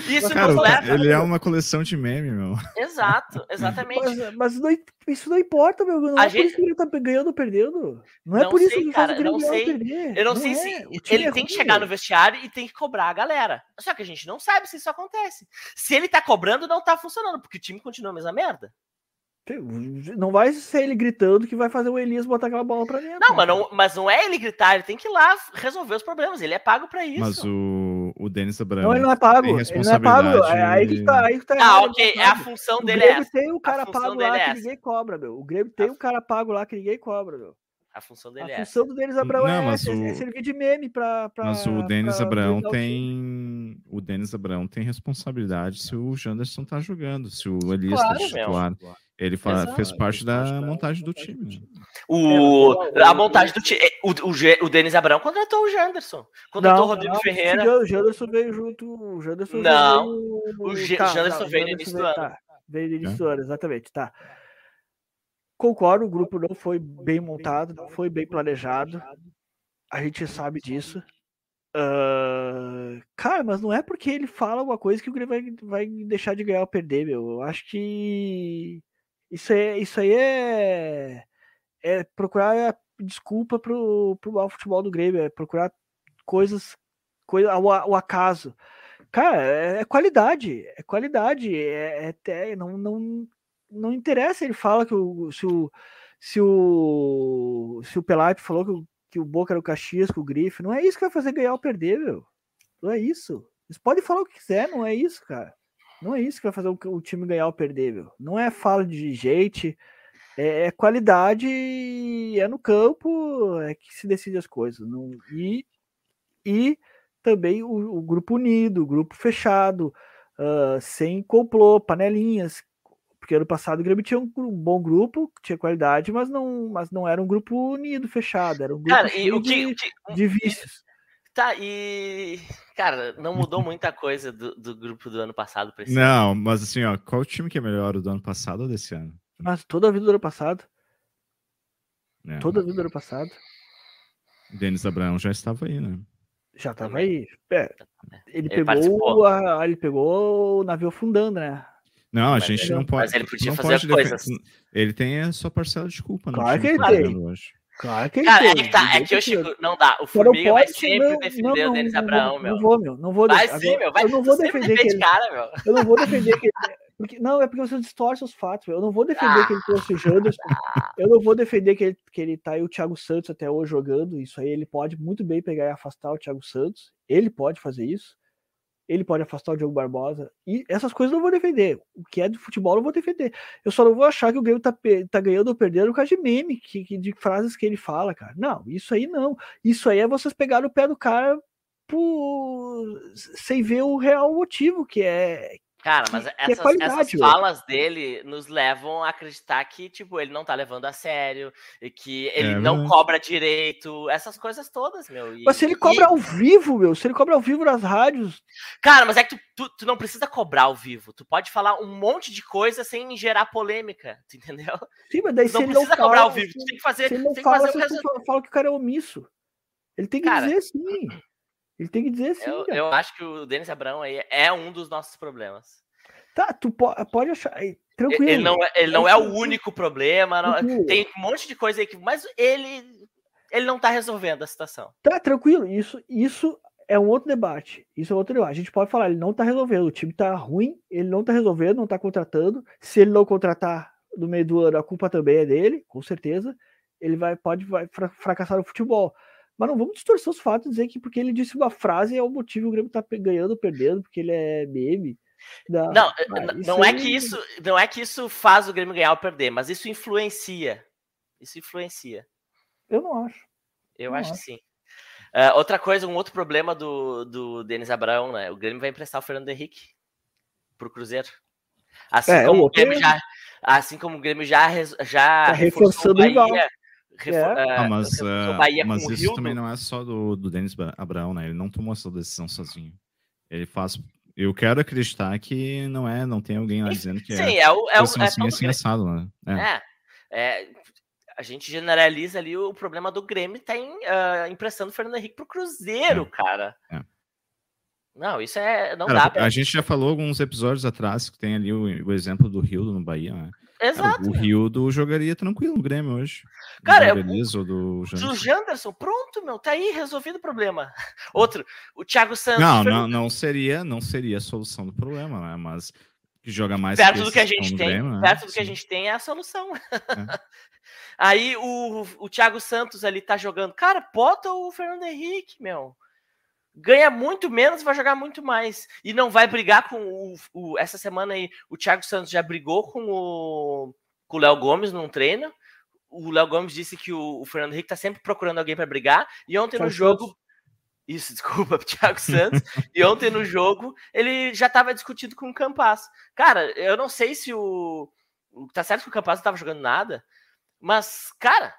isso Cara, nos leva. ele é uma coleção de meme, meu. Exato, exatamente. Mas, mas não- isso não importa, meu. Não A é gente- por isso que ele tá ganhando ou perdendo. Não é Não por isso sei, que faz cara, o Grêmio não sei. perder. Eu não, sei é. se ele é tem que chegar no vestiário e tem que cobrar a galera. Só que a gente não sabe se isso acontece. Se ele tá cobrando, não tá funcionando, porque o time continua a mesma merda. Não vai ser ele gritando que vai fazer o Elias botar aquela bola pra dentro. Não, mas não, mas não é ele gritar, ele tem que ir lá resolver os problemas. Ele é pago pra isso. Mas o, o Denis Abraão. Não, ele não é pago. Ele não é pago. É aí que tá, aí que tá Ah, errado, ok. É a função O dele é essa. tem o cara pago dele lá é que ninguém cobra, meu. O Grêmio tem A o cara pago lá que ninguém cobra, meu. A função A dele é essa. função do Denis Abraão Não, é, é o- servir de meme pra. pra Mas o Denis Abraão tem. O Denis Abraão tem responsabilidade se o Janderson tá jogando, se o Elias Claro, tá titular. Ele fa- Exato. fez parte da montagem do time. O, É, a montagem do time. O, o, Ge- o Denis Abraão contratou o Janderson. Contratou o Rodrigo não, Ferreira. O Janderson veio junto. O Janderson Não, veio, o tá, Janderson não, veio no início do veio- ano. tá. Veio do início do ano, exatamente, tá. Concordo, o grupo não foi bem montado, não foi bem planejado. A gente sabe disso. Uh, cara, mas não é porque ele fala alguma coisa que o Grêmio vai, vai deixar de ganhar ou perder, meu. Eu acho que isso, é, isso aí é, é procurar desculpa pro, pro mau futebol do Grêmio, é procurar coisas, coisa, o, o acaso. Cara, é, é, qualidade, é qualidade, é, é, não, não, não interessa. Ele fala que o, se o se o se o Pelaipe falou que o que o Boca era o Caxias o Grife. Não é isso que vai fazer ganhar ou perder, meu. Não é isso. Eles podem falar o que quiser, não é isso, cara. Não é isso que vai fazer o, time ganhar ou perder, meu. Não é fala de jeito, é, é qualidade, é no campo, é que se decide as coisas. Não, e, e também o, o grupo unido, o grupo fechado, uh, sem complô, panelinhas, porque ano passado o Grêmio tinha um, um, bom grupo, tinha qualidade, mas não, mas não era um grupo unido, fechado. Era um grupo cara, e o que, de, de vícios. Tá, e. Cara, não mudou muita coisa do, do grupo do ano passado pra esse Não, ano. mas assim, ó, qual time que é melhor, o do ano passado ou desse ano? Mas toda a vida do ano passado. É. Toda a vida do ano passado. Denis Abraão já estava aí, né? Já estava aí. É, ele, ele, pegou a, ele pegou o navio afundando, né? Não, a mas gente ele, não pode. Mas ele podia fazer coisas. Ele tem a sua parcela de culpa, Claro que ele tem. Claro que ele Cara, tem. É que, tá, é que eu Chico, não dá. O Formiga vai sempre não, defender não, o Denis Abraão, meu. Não vou, meu. Não vou vai sim, meu. Vai, eu não vou defender que ele... cara, meu. Eu não vou defender que ele... Porque, não, é porque você distorce os fatos. Meu. Eu não vou defender ah. que ele trouxe o Janderson. Eu não vou defender que ele, que ele tá aí o Thiago Santos até hoje jogando. Isso aí ele pode muito bem pegar e afastar o Thiago Santos. Ele pode fazer isso ele pode afastar o Diogo Barbosa. E essas coisas eu não vou defender. O que é de futebol eu vou defender. Eu só não vou achar que o Grêmio tá, tá ganhando ou perdendo por causa de meme, que, que, de frases que ele fala, cara. Não, isso aí não. Isso aí é vocês pegar o pé do cara por... sem ver o real motivo, que é, Cara, mas é essas, é essas falas dele nos levam a acreditar que, tipo, ele não tá levando a sério, e que ele é, não cobra direito, essas coisas todas, meu. E, mas se ele cobra e... ao vivo, meu, se ele cobra ao vivo nas rádios. Cara, mas é que tu, tu, tu, não precisa cobrar ao vivo. Tu pode falar um monte de coisa sem gerar polêmica, tu entendeu? Sim, mas daí tu se não ele precisa não cobrar fala, ao vivo, tu tem que fazer. Se ele não tem fala, que fazer o fala que o cara é omisso. Ele tem que Cara, dizer sim. Ele tem que dizer sim. Eu, eu acho que o Denis Abrão aí é um dos nossos problemas. Tá, tu pode achar. Tranquilo. Ele não, é, ele não é o único problema. Não, tem um monte de coisa aí que. Mas ele. Ele não tá resolvendo a situação. Tá, tranquilo. Isso, isso é um outro debate. Isso é outro debate. A gente pode falar, ele não tá resolvendo. O time tá ruim, ele não tá resolvendo, não tá contratando. Se ele não contratar no meio do ano, a culpa também é dele, com certeza. Ele vai, pode vai fracassar no futebol. Mas não vamos distorcer os fatos e dizer que porque ele disse uma frase é o motivo que o Grêmio tá ganhando ou perdendo, porque ele é meme. Não, não, não é que isso, não é que isso faz o Grêmio ganhar ou perder, mas isso influencia. Isso influencia. Eu não acho. Eu não acho, acho. sim. Uh, outra coisa, um outro problema do, do Denis Abraão, né? O Grêmio vai emprestar o Fernando Henrique pro Cruzeiro. Assim é, como o Grêmio já, assim como o Grêmio já já tá reforçando o Bahia, é. Ah, mas, uh, mas isso também não é só do, do Denis Abraão, né? Ele não tomou essa decisão sozinho. Ele faz eu quero acreditar que não é, não tem alguém lá dizendo que Sim, é. Sim, é o. É, o, assim, é assim, assim assado, né? É. é. A gente generaliza ali o problema do Grêmio tá em, uh, emprestando o Fernando Henrique pro Cruzeiro, é. cara. É. Não, isso é. Não cara, dá pra... A gente já falou alguns episódios atrás que tem ali o, o exemplo do Rio no Bahia, né? Exato. o Rildo jogaria tranquilo no Grêmio hoje. Cara, do Belize, ou do Janderson. do Janderson, pronto, meu, tá aí resolvido o problema. Outro, o Thiago Santos. Não, não, não seria, não seria a solução do problema, né? Mas que joga mais perto que do que a gente tem, Grêmio, né? perto do Sim. que a gente tem é a solução. É. aí o, o Thiago Santos ali tá jogando, cara, bota o Fernando Henrique, meu ganha muito menos, vai jogar muito mais. E não vai brigar com o. o essa semana aí, o Thiago Santos já brigou com o com o Léo Gomes num treino. O Léo Gomes disse que o, o Fernando Henrique tá sempre procurando alguém para brigar. E ontem no jogo. Isso, desculpa, Thiago Santos. e ontem no jogo ele já estava discutindo com o Campas. Cara, eu não sei se o. Tá certo que o Campas não tava jogando nada, mas, cara,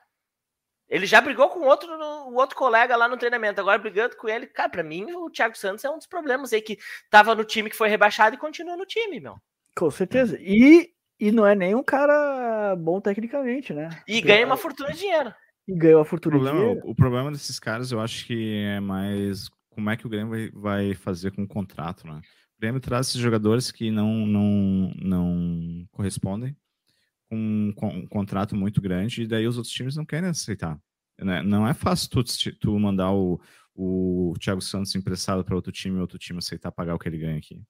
ele já brigou com outro, o outro colega lá no treinamento, agora brigando com ele. Cara, pra mim, o Thiago Santos é um dos problemas aí que tava no time que foi rebaixado e continua no time, meu. Com certeza. E, e não é nem um cara bom tecnicamente, né? E ganha uma fortuna de dinheiro. E ganha uma fortuna o problema, de dinheiro. O problema desses caras, eu acho que é mais como é que o Grêmio vai, vai fazer com o contrato, né? O Grêmio traz esses jogadores que não, não, não correspondem um, um contrato muito grande e daí os outros times não querem aceitar. Né? Não é fácil tu, tu mandar o, o Thiago Santos emprestado para outro time e outro time aceitar pagar o que ele ganha aqui.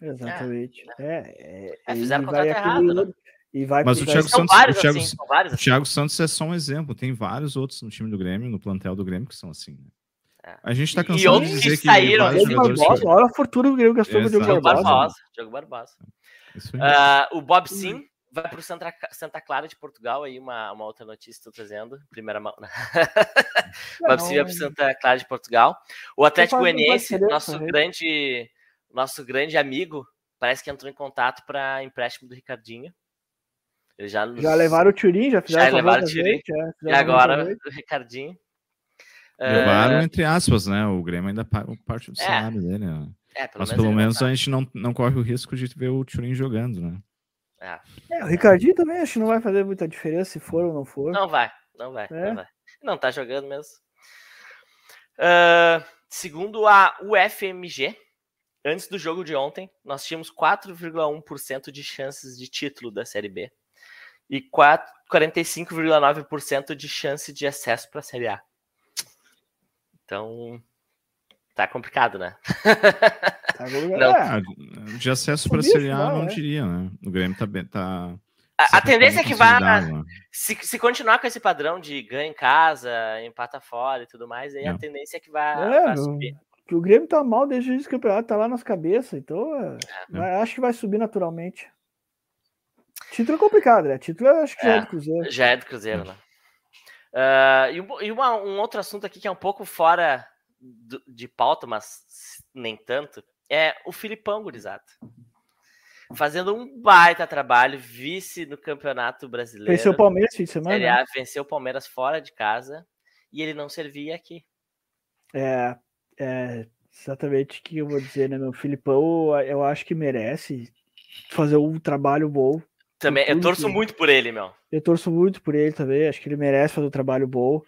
Exatamente. É, é, é fizeram o contrato errado, né? E vai Mas o Thiago, são Santos, vários o, Thiago, assim, vários o Thiago Santos é só um exemplo. Tem vários outros no time do Grêmio, no plantel do Grêmio, que são assim. Né? É. A gente tá E cansado de outros dizer que que, saíram, jogadores Barbosa, que- olha a fortuna que o Grêmio gastou com o Diogo Exato. Diogo Barbosa. Barbosa. Barbosa. Isso aí. Ah, o Bob Sim vai para o Santa, Santa Clara de Portugal, aí uma, uma outra notícia estou trazendo, primeira mão. vai para o Santa Clara de Portugal. O Atlético Goianiense, nosso grande, nosso grande amigo, parece que entrou em contato para empréstimo do Ricardinho. Ele já, nos- Já levaram o Turim, já fizeram Já levaram o Turim. gente, é, E agora o Ricardinho. Levaram, Ah, entre aspas, né? O Grêmio ainda paga parte do É, salário dele. né? é, pelo Mas menos pelo menos tá- a gente não, não corre o risco de ver o Turin jogando, né? É. É, o Ricardinho também acho que não vai fazer muita diferença se for ou não for. Não vai, não vai, É? não vai. Não tá jogando mesmo. Ah, segundo a UFMG, antes do jogo de ontem, nós tínhamos 4,1% de chances de título da Série B e 4 45,9% de chance de acesso para a Série A. Então, tá complicado, né? Tá bom? Não. É, de acesso para Subir, Série A, vai, não é. diria, né? O Grêmio tá bem. Tá, A, a tendência é que vá. né? Se, se continuar com esse padrão de ganha em casa, empata fora e tudo mais, aí a É. tendência é que vá, É, vá não- subir. que o Grêmio tá mal desde o início do campeonato, tá lá nas cabeças, então é, vai- acho que vai subir naturalmente. Título é complicado, né? Título eu acho que já é É. do Cruzeiro. Já é do Cruzeiro, né? Um, e uma- um outro assunto aqui que é um pouco fora do- de pauta, mas nem tanto, é o Filipão, gurizada. Fazendo um baita trabalho, vice no Campeonato Brasileiro. Venceu o Palmeiras fim de semana. Série né? Venceu o Palmeiras fora de casa e ele não servia aqui. É, é exatamente o que eu vou dizer, né, meu? Filipão, eu acho que merece fazer um trabalho bom. Também, eu torço que- muito por ele, meu. Eu torço muito por ele também, acho que ele merece fazer um trabalho bom.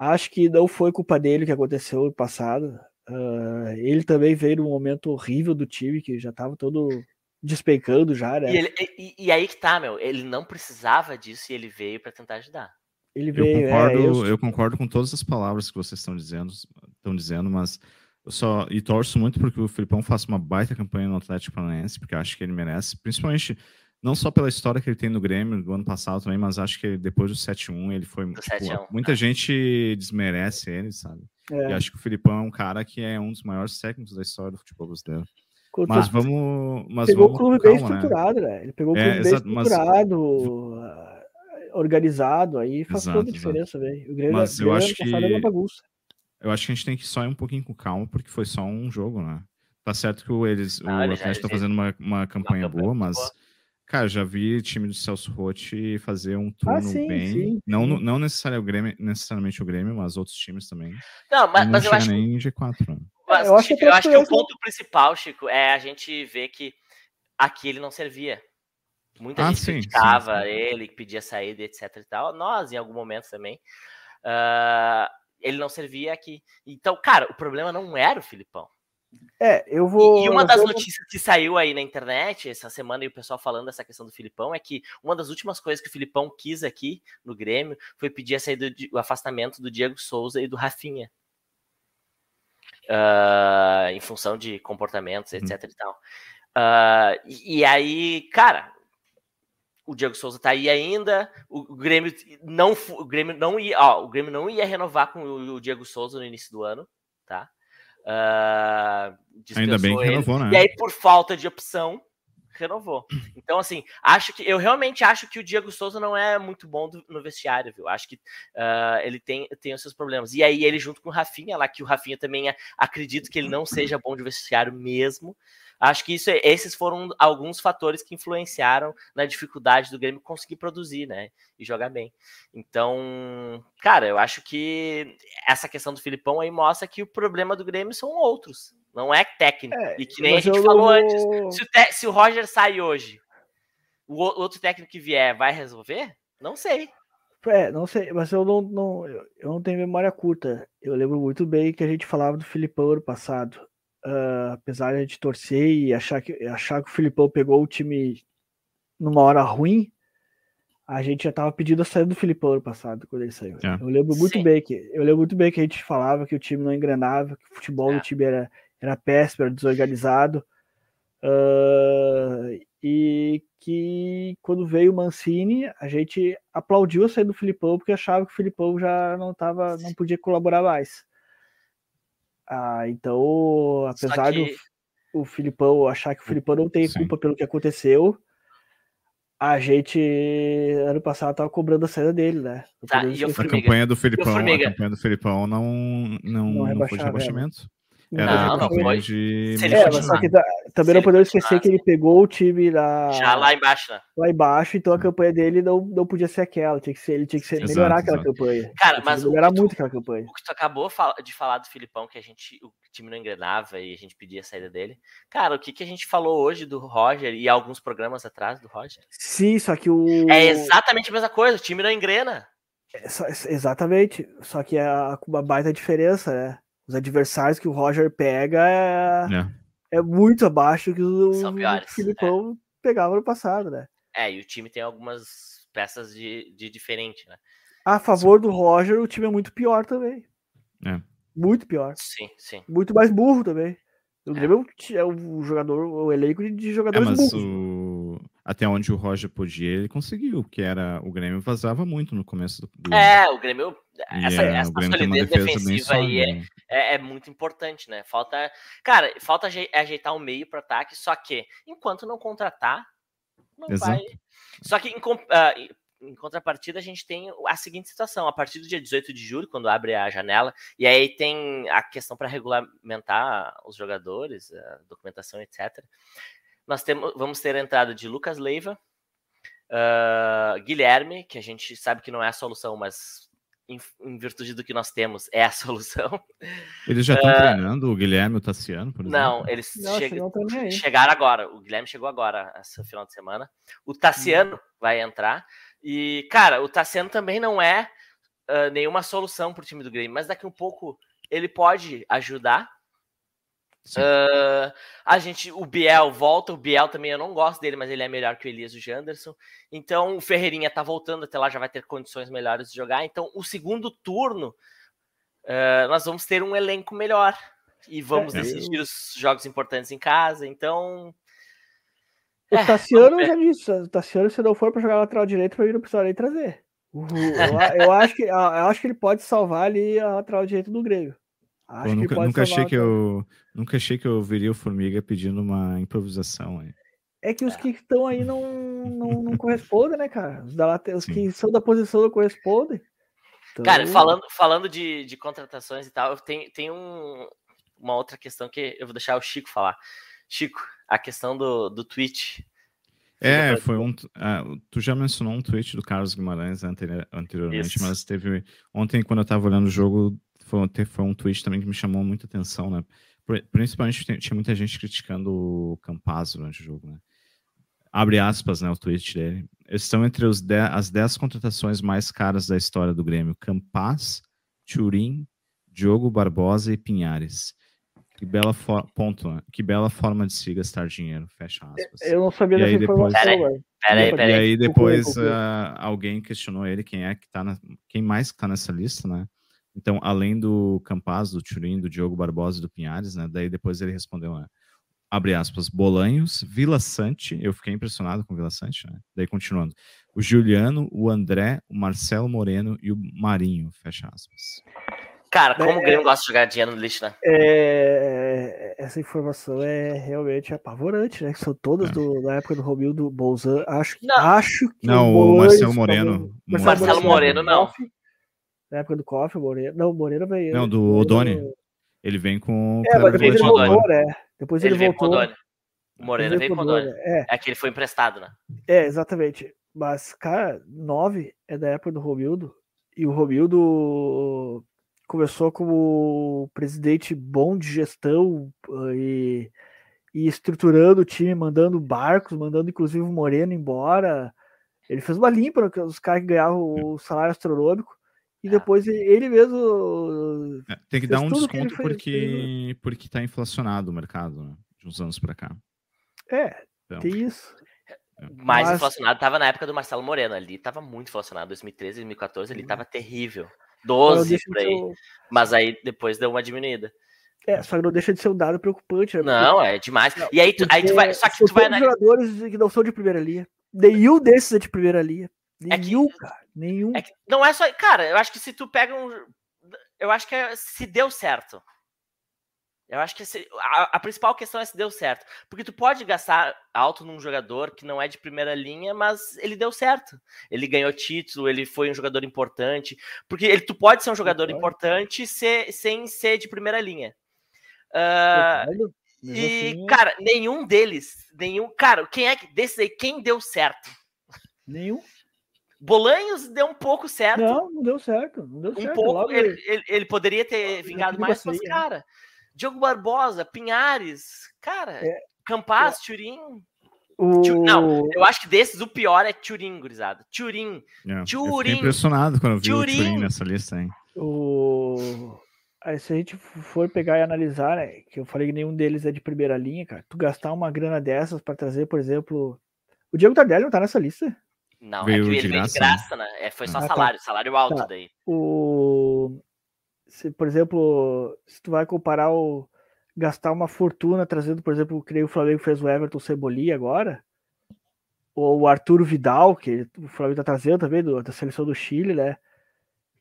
Acho que não foi culpa dele o que aconteceu no passado. Ah, ele também veio num momento horrível do time, que já estava todo despencando já, né? E, ele- e- e aí que tá, meu. Ele não precisava disso e ele veio pra tentar ajudar. Ele Eu veio, é, concordo, eu- eu concordo com todas as palavras que vocês estão dizendo, estão dizendo, mas eu só e torço muito porque o Filipão faça uma baita campanha no Atlético Paranaense, porque eu acho que ele merece, principalmente não só pela história que ele tem no Grêmio do ano passado também, mas acho que depois do 7-1 ele foi tipo, 7-1, muita gente desmerece ele, sabe? é, E acho que o Filipão é um cara que é um dos maiores técnicos da história do futebol brasileiro. contra- Mas vamos, mas pegou o vamos clube com bem calma, né? estruturado, né? Ele pegou o É, clube bem exato, mas- estruturado, ah, organizado, aí faz Exato, toda a diferença, velho. O Grêmio, Mas o eu Grêmio acho passado era que- uma bagunça. Eu acho que a gente tem que só ir um pouquinho com calma, porque foi só um jogo, né? Tá certo que o, eles, Não, o Atlético tá fazendo uma, uma campanha boa, mas, boa. Cara, já vi time do Celso Rotti fazer um turno Ah, sim, bem. sim, não, sim. não necessariamente, o Grêmio, necessariamente o Grêmio, mas outros times também. Não, mas, não mas eu chega acho, nem em G4. Né? mas, eu acho que Chico, eu acho que o ponto principal, Chico, é a gente ver que aqui ele não servia. Muita Ah, gente sim, criticava sim, sim. ele, que pedia saída, etc e tal. Nós, em algum momento também. Ah, ele não servia aqui. Então, cara, o problema não era o Filipão. É, eu vou. E, uma das vou- notícias que saiu aí na internet essa semana e o pessoal falando dessa questão do Filipão é que uma das últimas coisas que o Filipão quis aqui no Grêmio foi pedir a saída, de- o afastamento do Diego Souza e do Rafinha. Ah, em função de comportamentos, Uhum. etc e tal. Ah, e, e aí, cara, o Diego Souza tá aí ainda. O, Grêmio não, o Grêmio não ia, ó, o Grêmio não ia renovar com o, o Diego Souza no início do ano, tá? Ah, Ainda bem que ele. renovou, né? E aí, por falta de opção, renovou. Então, assim, acho que eu realmente acho que o Diego Souza não é muito bom do- no vestiário, viu? Acho que ah, ele tem, tem os seus problemas. E aí, ele junto com o Rafinha, lá que o Rafinha também é- acredito que ele não seja bom de vestiário mesmo. Acho que isso, é- esses foram alguns fatores que influenciaram na dificuldade do Grêmio conseguir produzir, né? E jogar bem. Então, cara, eu acho que essa questão do Filipão aí mostra que o problema do Grêmio são outros. Não é técnico. É, e que nem a gente falou antes. Se o, te, se o Roger sai hoje, o outro técnico que vier vai resolver? Não sei. É, não sei, mas eu não, não, eu não tenho memória curta. Eu lembro muito bem que a gente falava do Filipão ano passado. Uh, apesar de a gente torcer e achar que, achar que o Filipão pegou o time numa hora ruim, a gente já tava pedindo a saída do Filipão ano passado, quando ele saiu. É. Eu lembro muito Sim. bem que eu lembro muito bem que a gente falava que o time não engrenava, que o futebol é. do time era, era péssimo, era desorganizado. Uh, e que quando veio o Mancini, a gente aplaudiu a saída do Filipão porque achava que o Filipão já não tava, não podia colaborar mais. Ah, então, apesar que... do o Filipão achar que o Filipão não tem Sim. culpa pelo que aconteceu, a gente ano passado tava cobrando a saída dele, né? Tá, e a campanha do Filipão, a campanha do Filipão não não, não, não foi de rebaixamento. Era não, não foi. De... É, mas só que também não podemos esquecer que ele pegou o time lá, Já lá embaixo, né? Lá embaixo, então a campanha dele não, não podia ser aquela, tinha que ser, ele tinha que ser, exato, melhorar aquela exato. campanha. Cara, mas melhorar muito aquela campanha. O que tu acabou de falar do Filipão, que a gente, o time não engrenava e a gente pedia a saída dele. Cara, o que, que a gente falou hoje do Roger e alguns programas atrás do Roger? Sim, só que o. É exatamente a mesma coisa, o time não engrena. É, só, exatamente, só que é uma baita diferença, né? Os adversários que o Roger pega é, é. é muito abaixo que o, piores, o Filipão é. pegava no passado, né? É, e o time tem algumas peças de, de diferente, né? A favor do Roger, o time é muito pior também. É. Muito pior. Sim, sim. Muito mais burro também. O Grêmio é o jogador, o elenco de jogadores é, mas burros. O... Até onde o Roger podia, ele conseguiu, que era o Grêmio vazava muito no começo do. É, o Grêmio. Essa, é, essa o Grêmio solidez defensiva aí é, é, é, muito importante, né? Falta. Cara, falta ajeitar o meio para ataque, só que enquanto não contratar, não Exato. vai. Só que em, uh, em contrapartida, a gente tem a seguinte situação: a partir do dia 18 de julho, quando abre a janela, e aí tem a questão para regulamentar os jogadores, a documentação, etc. Nós temos, vamos ter a entrada de Lucas Leiva, uh, Guilherme, que a gente sabe que não é a solução, mas em, em, virtude do que nós temos, é a solução. Eles já estão uh, treinando o Guilherme e o Tassiano, por exemplo? Não, eles chegaram agora. O Guilherme chegou agora, esse final de semana. O Tassiano hum. vai entrar. E, cara, o Tassiano também não é uh, nenhuma solução para o time do Grêmio, mas daqui um pouco ele pode ajudar. Uh, a gente, o Biel volta, o Biel também eu não gosto dele, mas ele é melhor que o Elias e o Janderson. Então o Ferreirinha tá voltando até lá, já vai ter condições melhores de jogar. Então o segundo turno uh, nós vamos ter um elenco melhor e vamos é, assistir eu... os jogos importantes em casa. Então o é, Tassiano já disse, o Tassiano, se não for para jogar lateral direito, para mim não precisaria trazer. eu, eu, acho que, eu acho que ele pode salvar ali a lateral direito do Grêmio. Acho eu nunca, nunca achei que eu nunca achei que eu veria o Formiga pedindo uma improvisação aí. É que os que estão aí não, não, não correspondem, né, cara? Os, da, os que são da posição não correspondem. Então... Cara, falando, falando de, de contratações e tal, tem, tem um, uma outra questão que eu vou deixar o Chico falar. Chico, a questão do, do tweet. É, foi um. Uh, tu já mencionou um tweet do Carlos Guimarães anteriormente, Isso. mas teve. Ontem, quando eu tava olhando o jogo, foi, foi um tweet também que me chamou muita atenção, né? Principalmente tinha muita gente criticando o Campaz durante o jogo, né? Abre aspas, né? O tweet dele. Eles estão entre os dez, as 10 contratações mais caras da história do Grêmio: Campaz, Turim, Diogo Barbosa e Pinhares. Que bela, ponto, né? que bela forma de se gastar dinheiro, fecha aspas. Eu não sabia e dessa depois, informação, peraí, peraí, E aí depois uh, alguém questionou ele quem é que tá na, quem mais que tá nessa lista, né? Então, além do Campaz, do Turim, do Diogo Barbosa e do Pinhares, né? Daí depois ele respondeu, né? abre aspas, Bolanhos, Vila Sante, eu fiquei impressionado com Vila Sante, né? Daí continuando, o Juliano, o André, o Marcelo Moreno e o Marinho, fecha aspas. Cara, como é, o Grêmio gosta de jogar dinheiro no lixo, né? É, essa informação é realmente apavorante, né? Que são todas é. do, da época do Romildo Bolzan. Acho, não. acho que. Não, o, Marcelo Moreno. Marcelo, Marcelo Moreno, não. Na época do Coffee, o Moreno. Não, o Moreno veio. Não, do Odone. Ele vem com. É, mas depois ele voltou, né? Depois ele, ele voltou. O Moreno veio com o Odone. É. é que ele foi emprestado, né? É, exatamente. Mas, cara, 9 é da época do Romildo. E o Romildo começou como presidente bom de gestão uh, e, e estruturando o time, mandando barcos, mandando inclusive o Moreno embora. Ele fez uma limpa os caras que ganhavam o salário astronômico. E É. depois ele mesmo. É, tem que dar um desconto fez, porque, porque tá inflacionado o mercado, né? De uns anos pra cá. É, Então, tem isso. Mais Mas- inflacionado tava na época do Marcelo Moreno. Ali tava muito inflacionado. 2013, 2014, Uhum. ele tava terrível. Não 12 deixa por aí. um- Mas aí depois deu uma diminuída. é, só que não deixa de ser um dado preocupante. né? Não, é demais. Não, E aí tu, aí tu vai. Só que tu vai analisar. jogadores que não são de primeira linha. Nenhum desses é de primeira linha. É que- Nenhum, cara. Nenhum. É que não é só. Cara, eu acho que se tu pega um. Eu acho que é, se deu certo. Eu acho que se- a, a principal questão é se deu certo. Porque tu pode gastar alto num jogador que não é de primeira linha, mas ele deu certo. Ele ganhou título, ele foi um jogador importante. Porque ele, tu pode ser um jogador importante ser- sem ser de primeira linha. Mas e, assim, cara, nenhum deles, nenhum. Cara, quem é que. Desses aí, quem deu certo? nenhum. Bolanhos deu um pouco certo. Não, não deu certo. Não deu um certo. pouco. Ele, ele, ele poderia ter vingado mais, mas, né? cara, Diogo Barbosa, Pinhares, cara, É, Campaz, Turim. o... Não, Eu acho que desses o pior é Turim, gurizada. Turim. é, fiquei impressionado quando eu vi Turing. o Turing nessa lista, hein? O... Aí, se a gente for pegar e analisar, né, que eu falei que nenhum deles é de primeira linha, cara, tu gastar uma grana dessas pra trazer, por exemplo. O Diego Tardelli não tá nessa lista. Não, Veio é que de ele veio de graça, graça, né? É, foi só Ah, tá. salário, salário alto Tá. daí. O... Se, por exemplo, se tu vai comparar o. Gastar uma fortuna trazendo, por exemplo, que nem o Flamengo fez o Everton Cebolinha agora, ou o Arturo Vidal, que o Flamengo tá trazendo também, do- da seleção do Chile, né?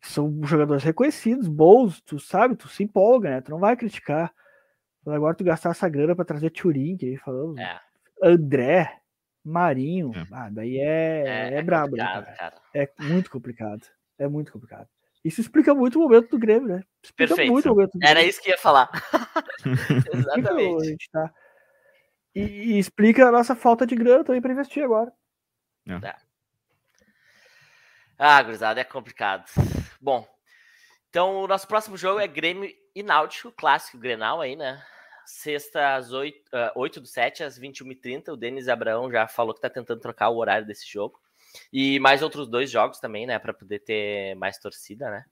São jogadores reconhecidos, bons, tu sabe, tu se empolga, né? Tu não vai criticar. Agora tu gastar essa grana pra trazer Turin, que aí falamos, É, André, Marinho, É. ah, daí é, é, é, é brabo, né, cara? cara. É muito complicado. É muito complicado. Isso explica muito o momento do Grêmio, né? Explica Perfeito. muito o momento do Era isso que ia falar. Exatamente. gente tá- E, e explica a nossa falta de grana também para investir agora. Ah, gurizada, é complicado. Bom, então o nosso próximo jogo é Grêmio e Náutico, clássico Grenal aí, né? Sexta às 8, 8 do 7 às 21h30. O Denis Abraão já falou que tá tentando trocar o horário desse jogo. E mais outros dois jogos também, né? Para poder ter mais torcida, né?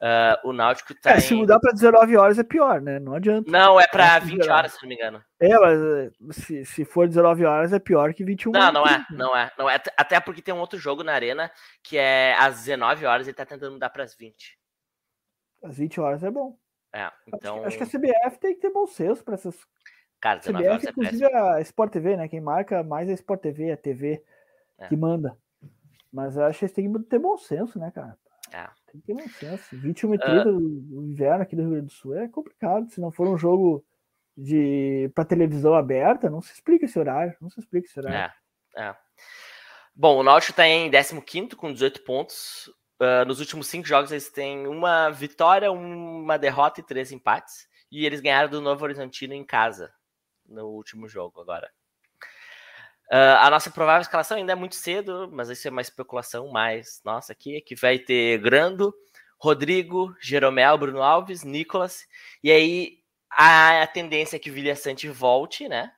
Ah, o Náutico tá. É, se em- mudar para 19 horas é pior, né? Não adianta. Não, é para Acho que 20 geral. horas, se não me engano. É, mas eh, se, se for 19 horas é pior que 21 Não, não é, não é, não é. Até porque tem um outro jogo na arena que é às 19 horas e tá tentando mudar para as 20. Às 20 horas é bom. É, Acho que- então, Acho, que a CBF tem que ter bom senso para essas. cara, 19 horas CBF, é inclusive a Sport TV, né? Quem marca mais é a Sport TV, a TV É. que manda. Mas acho que têm que ter bom senso, né, cara? É. Tem que ter bom senso. 21 e 30 do inverno aqui do Rio Grande do Sul é complicado. Se não for um jogo de para televisão aberta, não se explica esse horário. Não se explica esse horário. É, é. Bom, o Náutico tá em 15 com 18 pontos. Ah, nos últimos cinco jogos eles têm uma vitória, uma derrota e três empates. E eles ganharam do Novo Horizontino em casa no último jogo agora. Ah, a nossa provável escalação ainda é muito cedo, mas isso é uma especulação mais nossa aqui, que vai ter Grando, Rodrigo, Jeromel, Bruno Alves, Nicolas, e aí a, a tendência é que o Vilha Sante volte, né?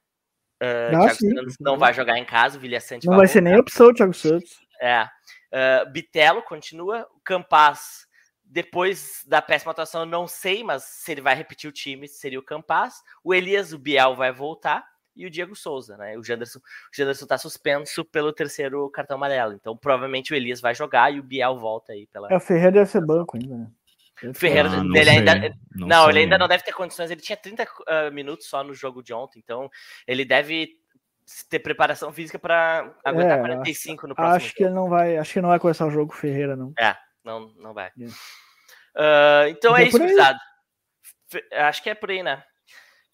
Ah, Ah, Thiago sim, não vai jogar em casa, o Vilha Sante Não vai ser nem opção, Thiago Santos. é. Ah, Bitelo continua. O Campaz, depois da péssima atuação, eu não sei, mas se ele vai repetir o time, seria o Campaz. O Elias, o Biel vai voltar. E o Diego Souza, né? O Janderson, o Janderson tá suspenso pelo terceiro cartão amarelo. Então, provavelmente o Elias vai jogar e o Biel volta aí pela. É, o Ferreira deve ser banco ainda, né? Ser Ferreira, Ah, não ele sei, ainda. não Não, ele ainda não deve ter condições. Ele tinha 30 ah, minutos só no jogo de ontem, então ele deve ter preparação física para aguentar É, 45 no próximo Acho que ele não vai, acho que não vai começar o jogo Ferreira, não. Não, não vai. É. Ah, então é é isso. Fe- Acho que é por aí, né?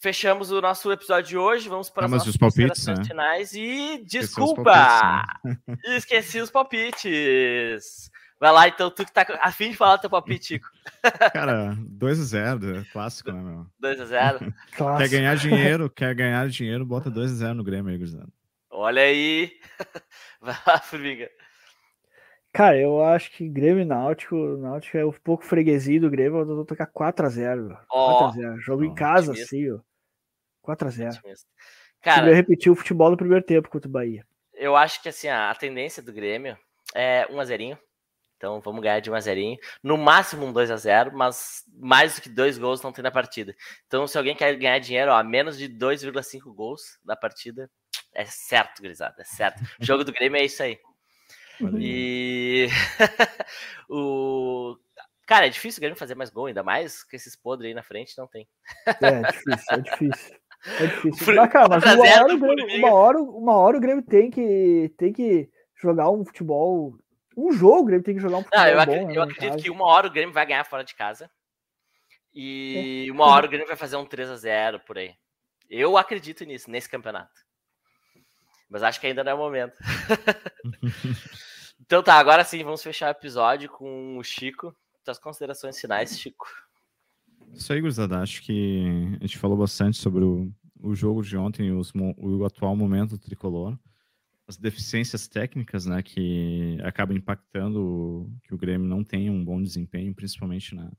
Fechamos o nosso episódio de hoje. Vamos para Ah, mas os palpites, né? finais. E os desculpa! palpites, né? Esqueci os palpites. Vai lá, então, tu que tá a fim de falar teu palpite, Chico. Cara, 2x0, é clássico, né, meu? 2x0. Quer Clássico. ganhar dinheiro, quer ganhar dinheiro, bota 2x0 no Grêmio aí, gurizada. Olha aí. Vai lá, Formiga. Cara, eu acho que Grêmio e Náutico, Náutico é um pouco freguesia do Grêmio, eu vou tocar 4x0. Oh, 4x0. Jogo oh, em casa, assim, ó. 4x0. Cara, eu repetir o futebol do primeiro tempo contra o Bahia. Eu acho que assim, a tendência do Grêmio é 1x0. Então vamos ganhar de 1 a 0 No máximo um 2 a 0 mas mais do que dois gols não tem na partida. Então, se alguém quer ganhar dinheiro, ó, menos de 2,5 gols da partida, é certo, grisada, é certo. O jogo do Grêmio é isso aí. E o cara, é difícil o Grêmio fazer mais gol, ainda mais que esses podres aí na frente não tem. É, é difícil, é difícil. É difícil. Mas, cara, mas uma hora, Grêmio, uma, hora, uma hora o Grêmio tem que, tem que jogar um futebol um jogo o Grêmio tem que jogar um futebol Não, eu, bom, acredito, né, eu acredito que uma hora o Grêmio vai ganhar fora de casa. E é. uma hora o Grêmio vai fazer um 3 a 0 por aí. Eu acredito nisso, nesse campeonato. Mas acho que ainda não é o momento. então tá, agora sim, vamos fechar o episódio com o Chico. Suas considerações finais, Chico. Isso aí, gurizada. Acho que a gente falou bastante sobre o, o jogo de ontem e o atual momento do tricolor as deficiências técnicas, né, que acabam impactando que o Grêmio não tenha um bom desempenho, principalmente na,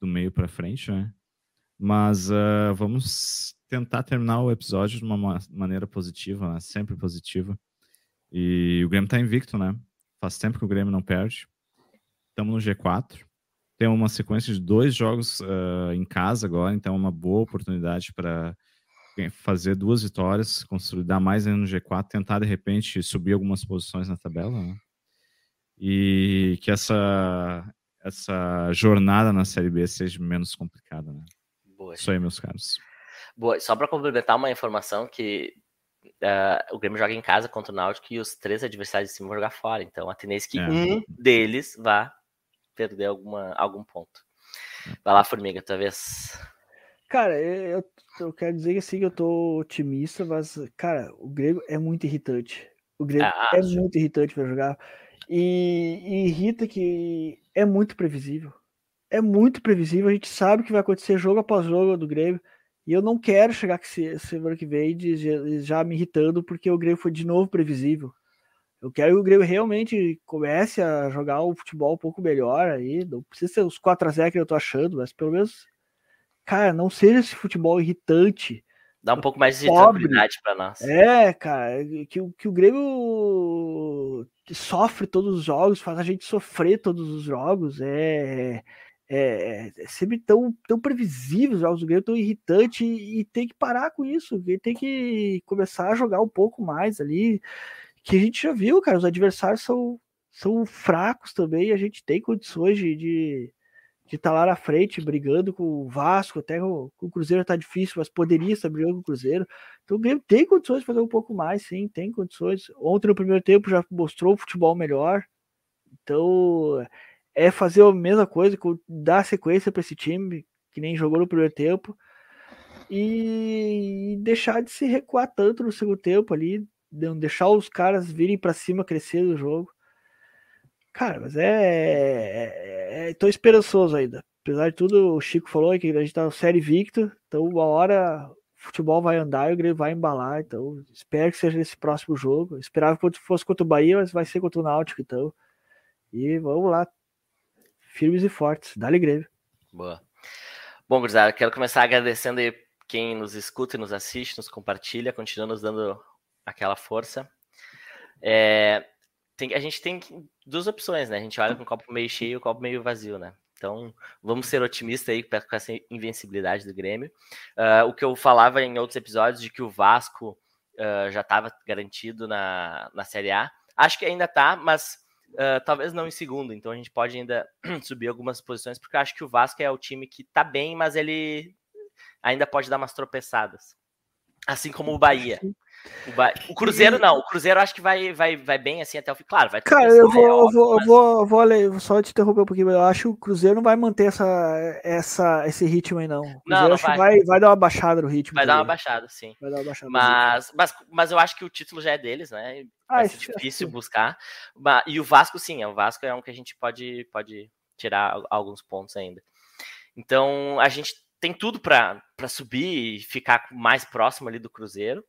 do meio para frente, né? Mas uh, vamos tentar terminar o episódio de uma maneira positiva, né? sempre positiva. E o Grêmio está invicto, né? Faz tempo que o Grêmio não perde. Estamos no G4. Tem uma sequência de dois jogos uh, em casa agora, então é uma boa oportunidade para fazer duas vitórias, consolidar mais ainda no G4, tentar de repente subir algumas posições na tabela, né? E que essa essa jornada na Série B seja menos complicada, né? Boa. Isso aí, meus caros. Boa. Só para complementar uma informação que uh, o Grêmio joga em casa contra o Náutico e os três adversários de cima vão jogar fora. Então a tendência é que é. um deles vá perder alguma, algum ponto. É. Vai lá, Formiga, talvez. Cara, eu, eu quero dizer que assim, eu tô otimista, mas, cara, o grego é muito irritante. O grego ah, é muito irritante para jogar. E, e, irrita que é muito previsível. É muito previsível. A gente sabe que vai acontecer jogo após jogo do Grêmio. E eu não quero chegar aqui semana que vem de, já me irritando porque o Grêmio foi de novo previsível. Eu quero que o Grêmio realmente comece a jogar o futebol um pouco melhor aí. Não precisa ser os 4x0 que eu tô achando, mas pelo menos cara, não seja esse futebol irritante. Dá um pouco mais de tranquilidade para nós. É, cara, que, que o Grêmio sofre todos os jogos, faz a gente sofrer todos os jogos, é, é, é sempre tão, tão previsível os jogos do Grêmio, tão irritante, e, e tem que parar com isso, tem que começar a jogar um pouco mais ali, que a gente já viu, cara, os adversários são, são fracos também, a gente tem condições de, de de estar tá lá na frente brigando com o Vasco, até com, o Cruzeiro tá difícil, mas poderia estar brigando com o Cruzeiro. Então o Grêmio tem condições de fazer um pouco mais, sim, tem condições. Ontem no primeiro tempo já mostrou o futebol melhor. Então é fazer a mesma coisa, dar sequência para esse time que nem jogou no primeiro tempo e deixar de se recuar tanto no segundo tempo ali, deixar os caras virem para cima, crescer no jogo. Cara, mas é, é, é. Tô esperançoso ainda. Apesar de tudo, o Chico falou que a gente tá na série Victor, então uma hora o futebol vai andar e o Grêmio vai embalar. Então, espero que seja nesse próximo jogo. esperava que fosse contra o Bahia, mas vai ser contra o Náutico, então. E vamos lá. Firmes e fortes. Dá-lhe Grêmio. Boa. Bom, gurizada, quero começar agradecendo aí quem nos escuta e nos assiste, nos compartilha, continua nos dando aquela força. É, tem, a gente tem duas opções, né? A gente olha com o copo meio cheio e o copo meio vazio, né? Então, vamos ser otimistas aí com essa invencibilidade do Grêmio. Uh, o que eu falava em outros episódios de que o Vasco uh, já estava garantido na, na Série A. Acho que ainda tá, mas uh, talvez não em segundo. Então, a gente pode ainda subir algumas posições, porque eu acho que o Vasco é o time que tá bem, mas ele ainda pode dar umas tropeçadas. Assim como o Bahia. O, ba... o, Cruzeiro não, o Cruzeiro acho que vai, vai, vai bem assim até o fim. Claro, vai Cara, eu vou, eu vou, mas... eu vou, vou, vou, só te interromper um pouquinho, eu acho que o Cruzeiro não vai manter essa, essa, esse ritmo aí, não. O não, não acho vai. que vai, vai dar uma baixada no ritmo. Vai dar uma baixada, sim. Vai dar uma baixada mas, mas, mas eu acho que o título já é deles, né? Vai ah, ser difícil buscar. E o Vasco, sim, o Vasco é um que a gente pode, pode tirar alguns pontos ainda. Então, a gente tem tudo para subir e ficar mais próximo ali do Cruzeiro.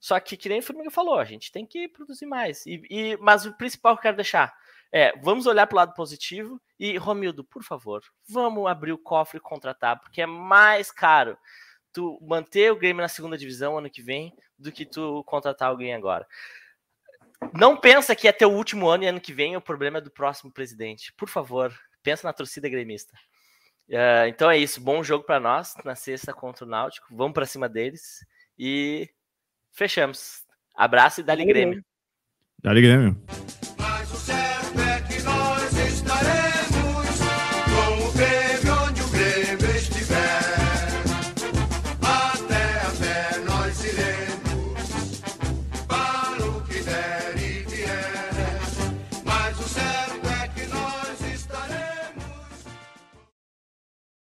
Só que, que nem o Formiga falou, a gente tem que produzir mais. E, e, mas o principal que eu quero deixar, é, vamos olhar para o lado positivo e, Romildo, por favor, vamos abrir o cofre e contratar, porque é mais caro tu manter o Grêmio na segunda divisão ano que vem do que tu contratar alguém agora. Não pensa que é teu último ano e ano que vem o problema é do próximo presidente. Por favor, pensa na torcida gremista. Uh, então é isso. Bom jogo para nós na sexta contra o Náutico. Vamos para cima deles e fechamos. Abraço e dali Grêmio. Dali Grêmio.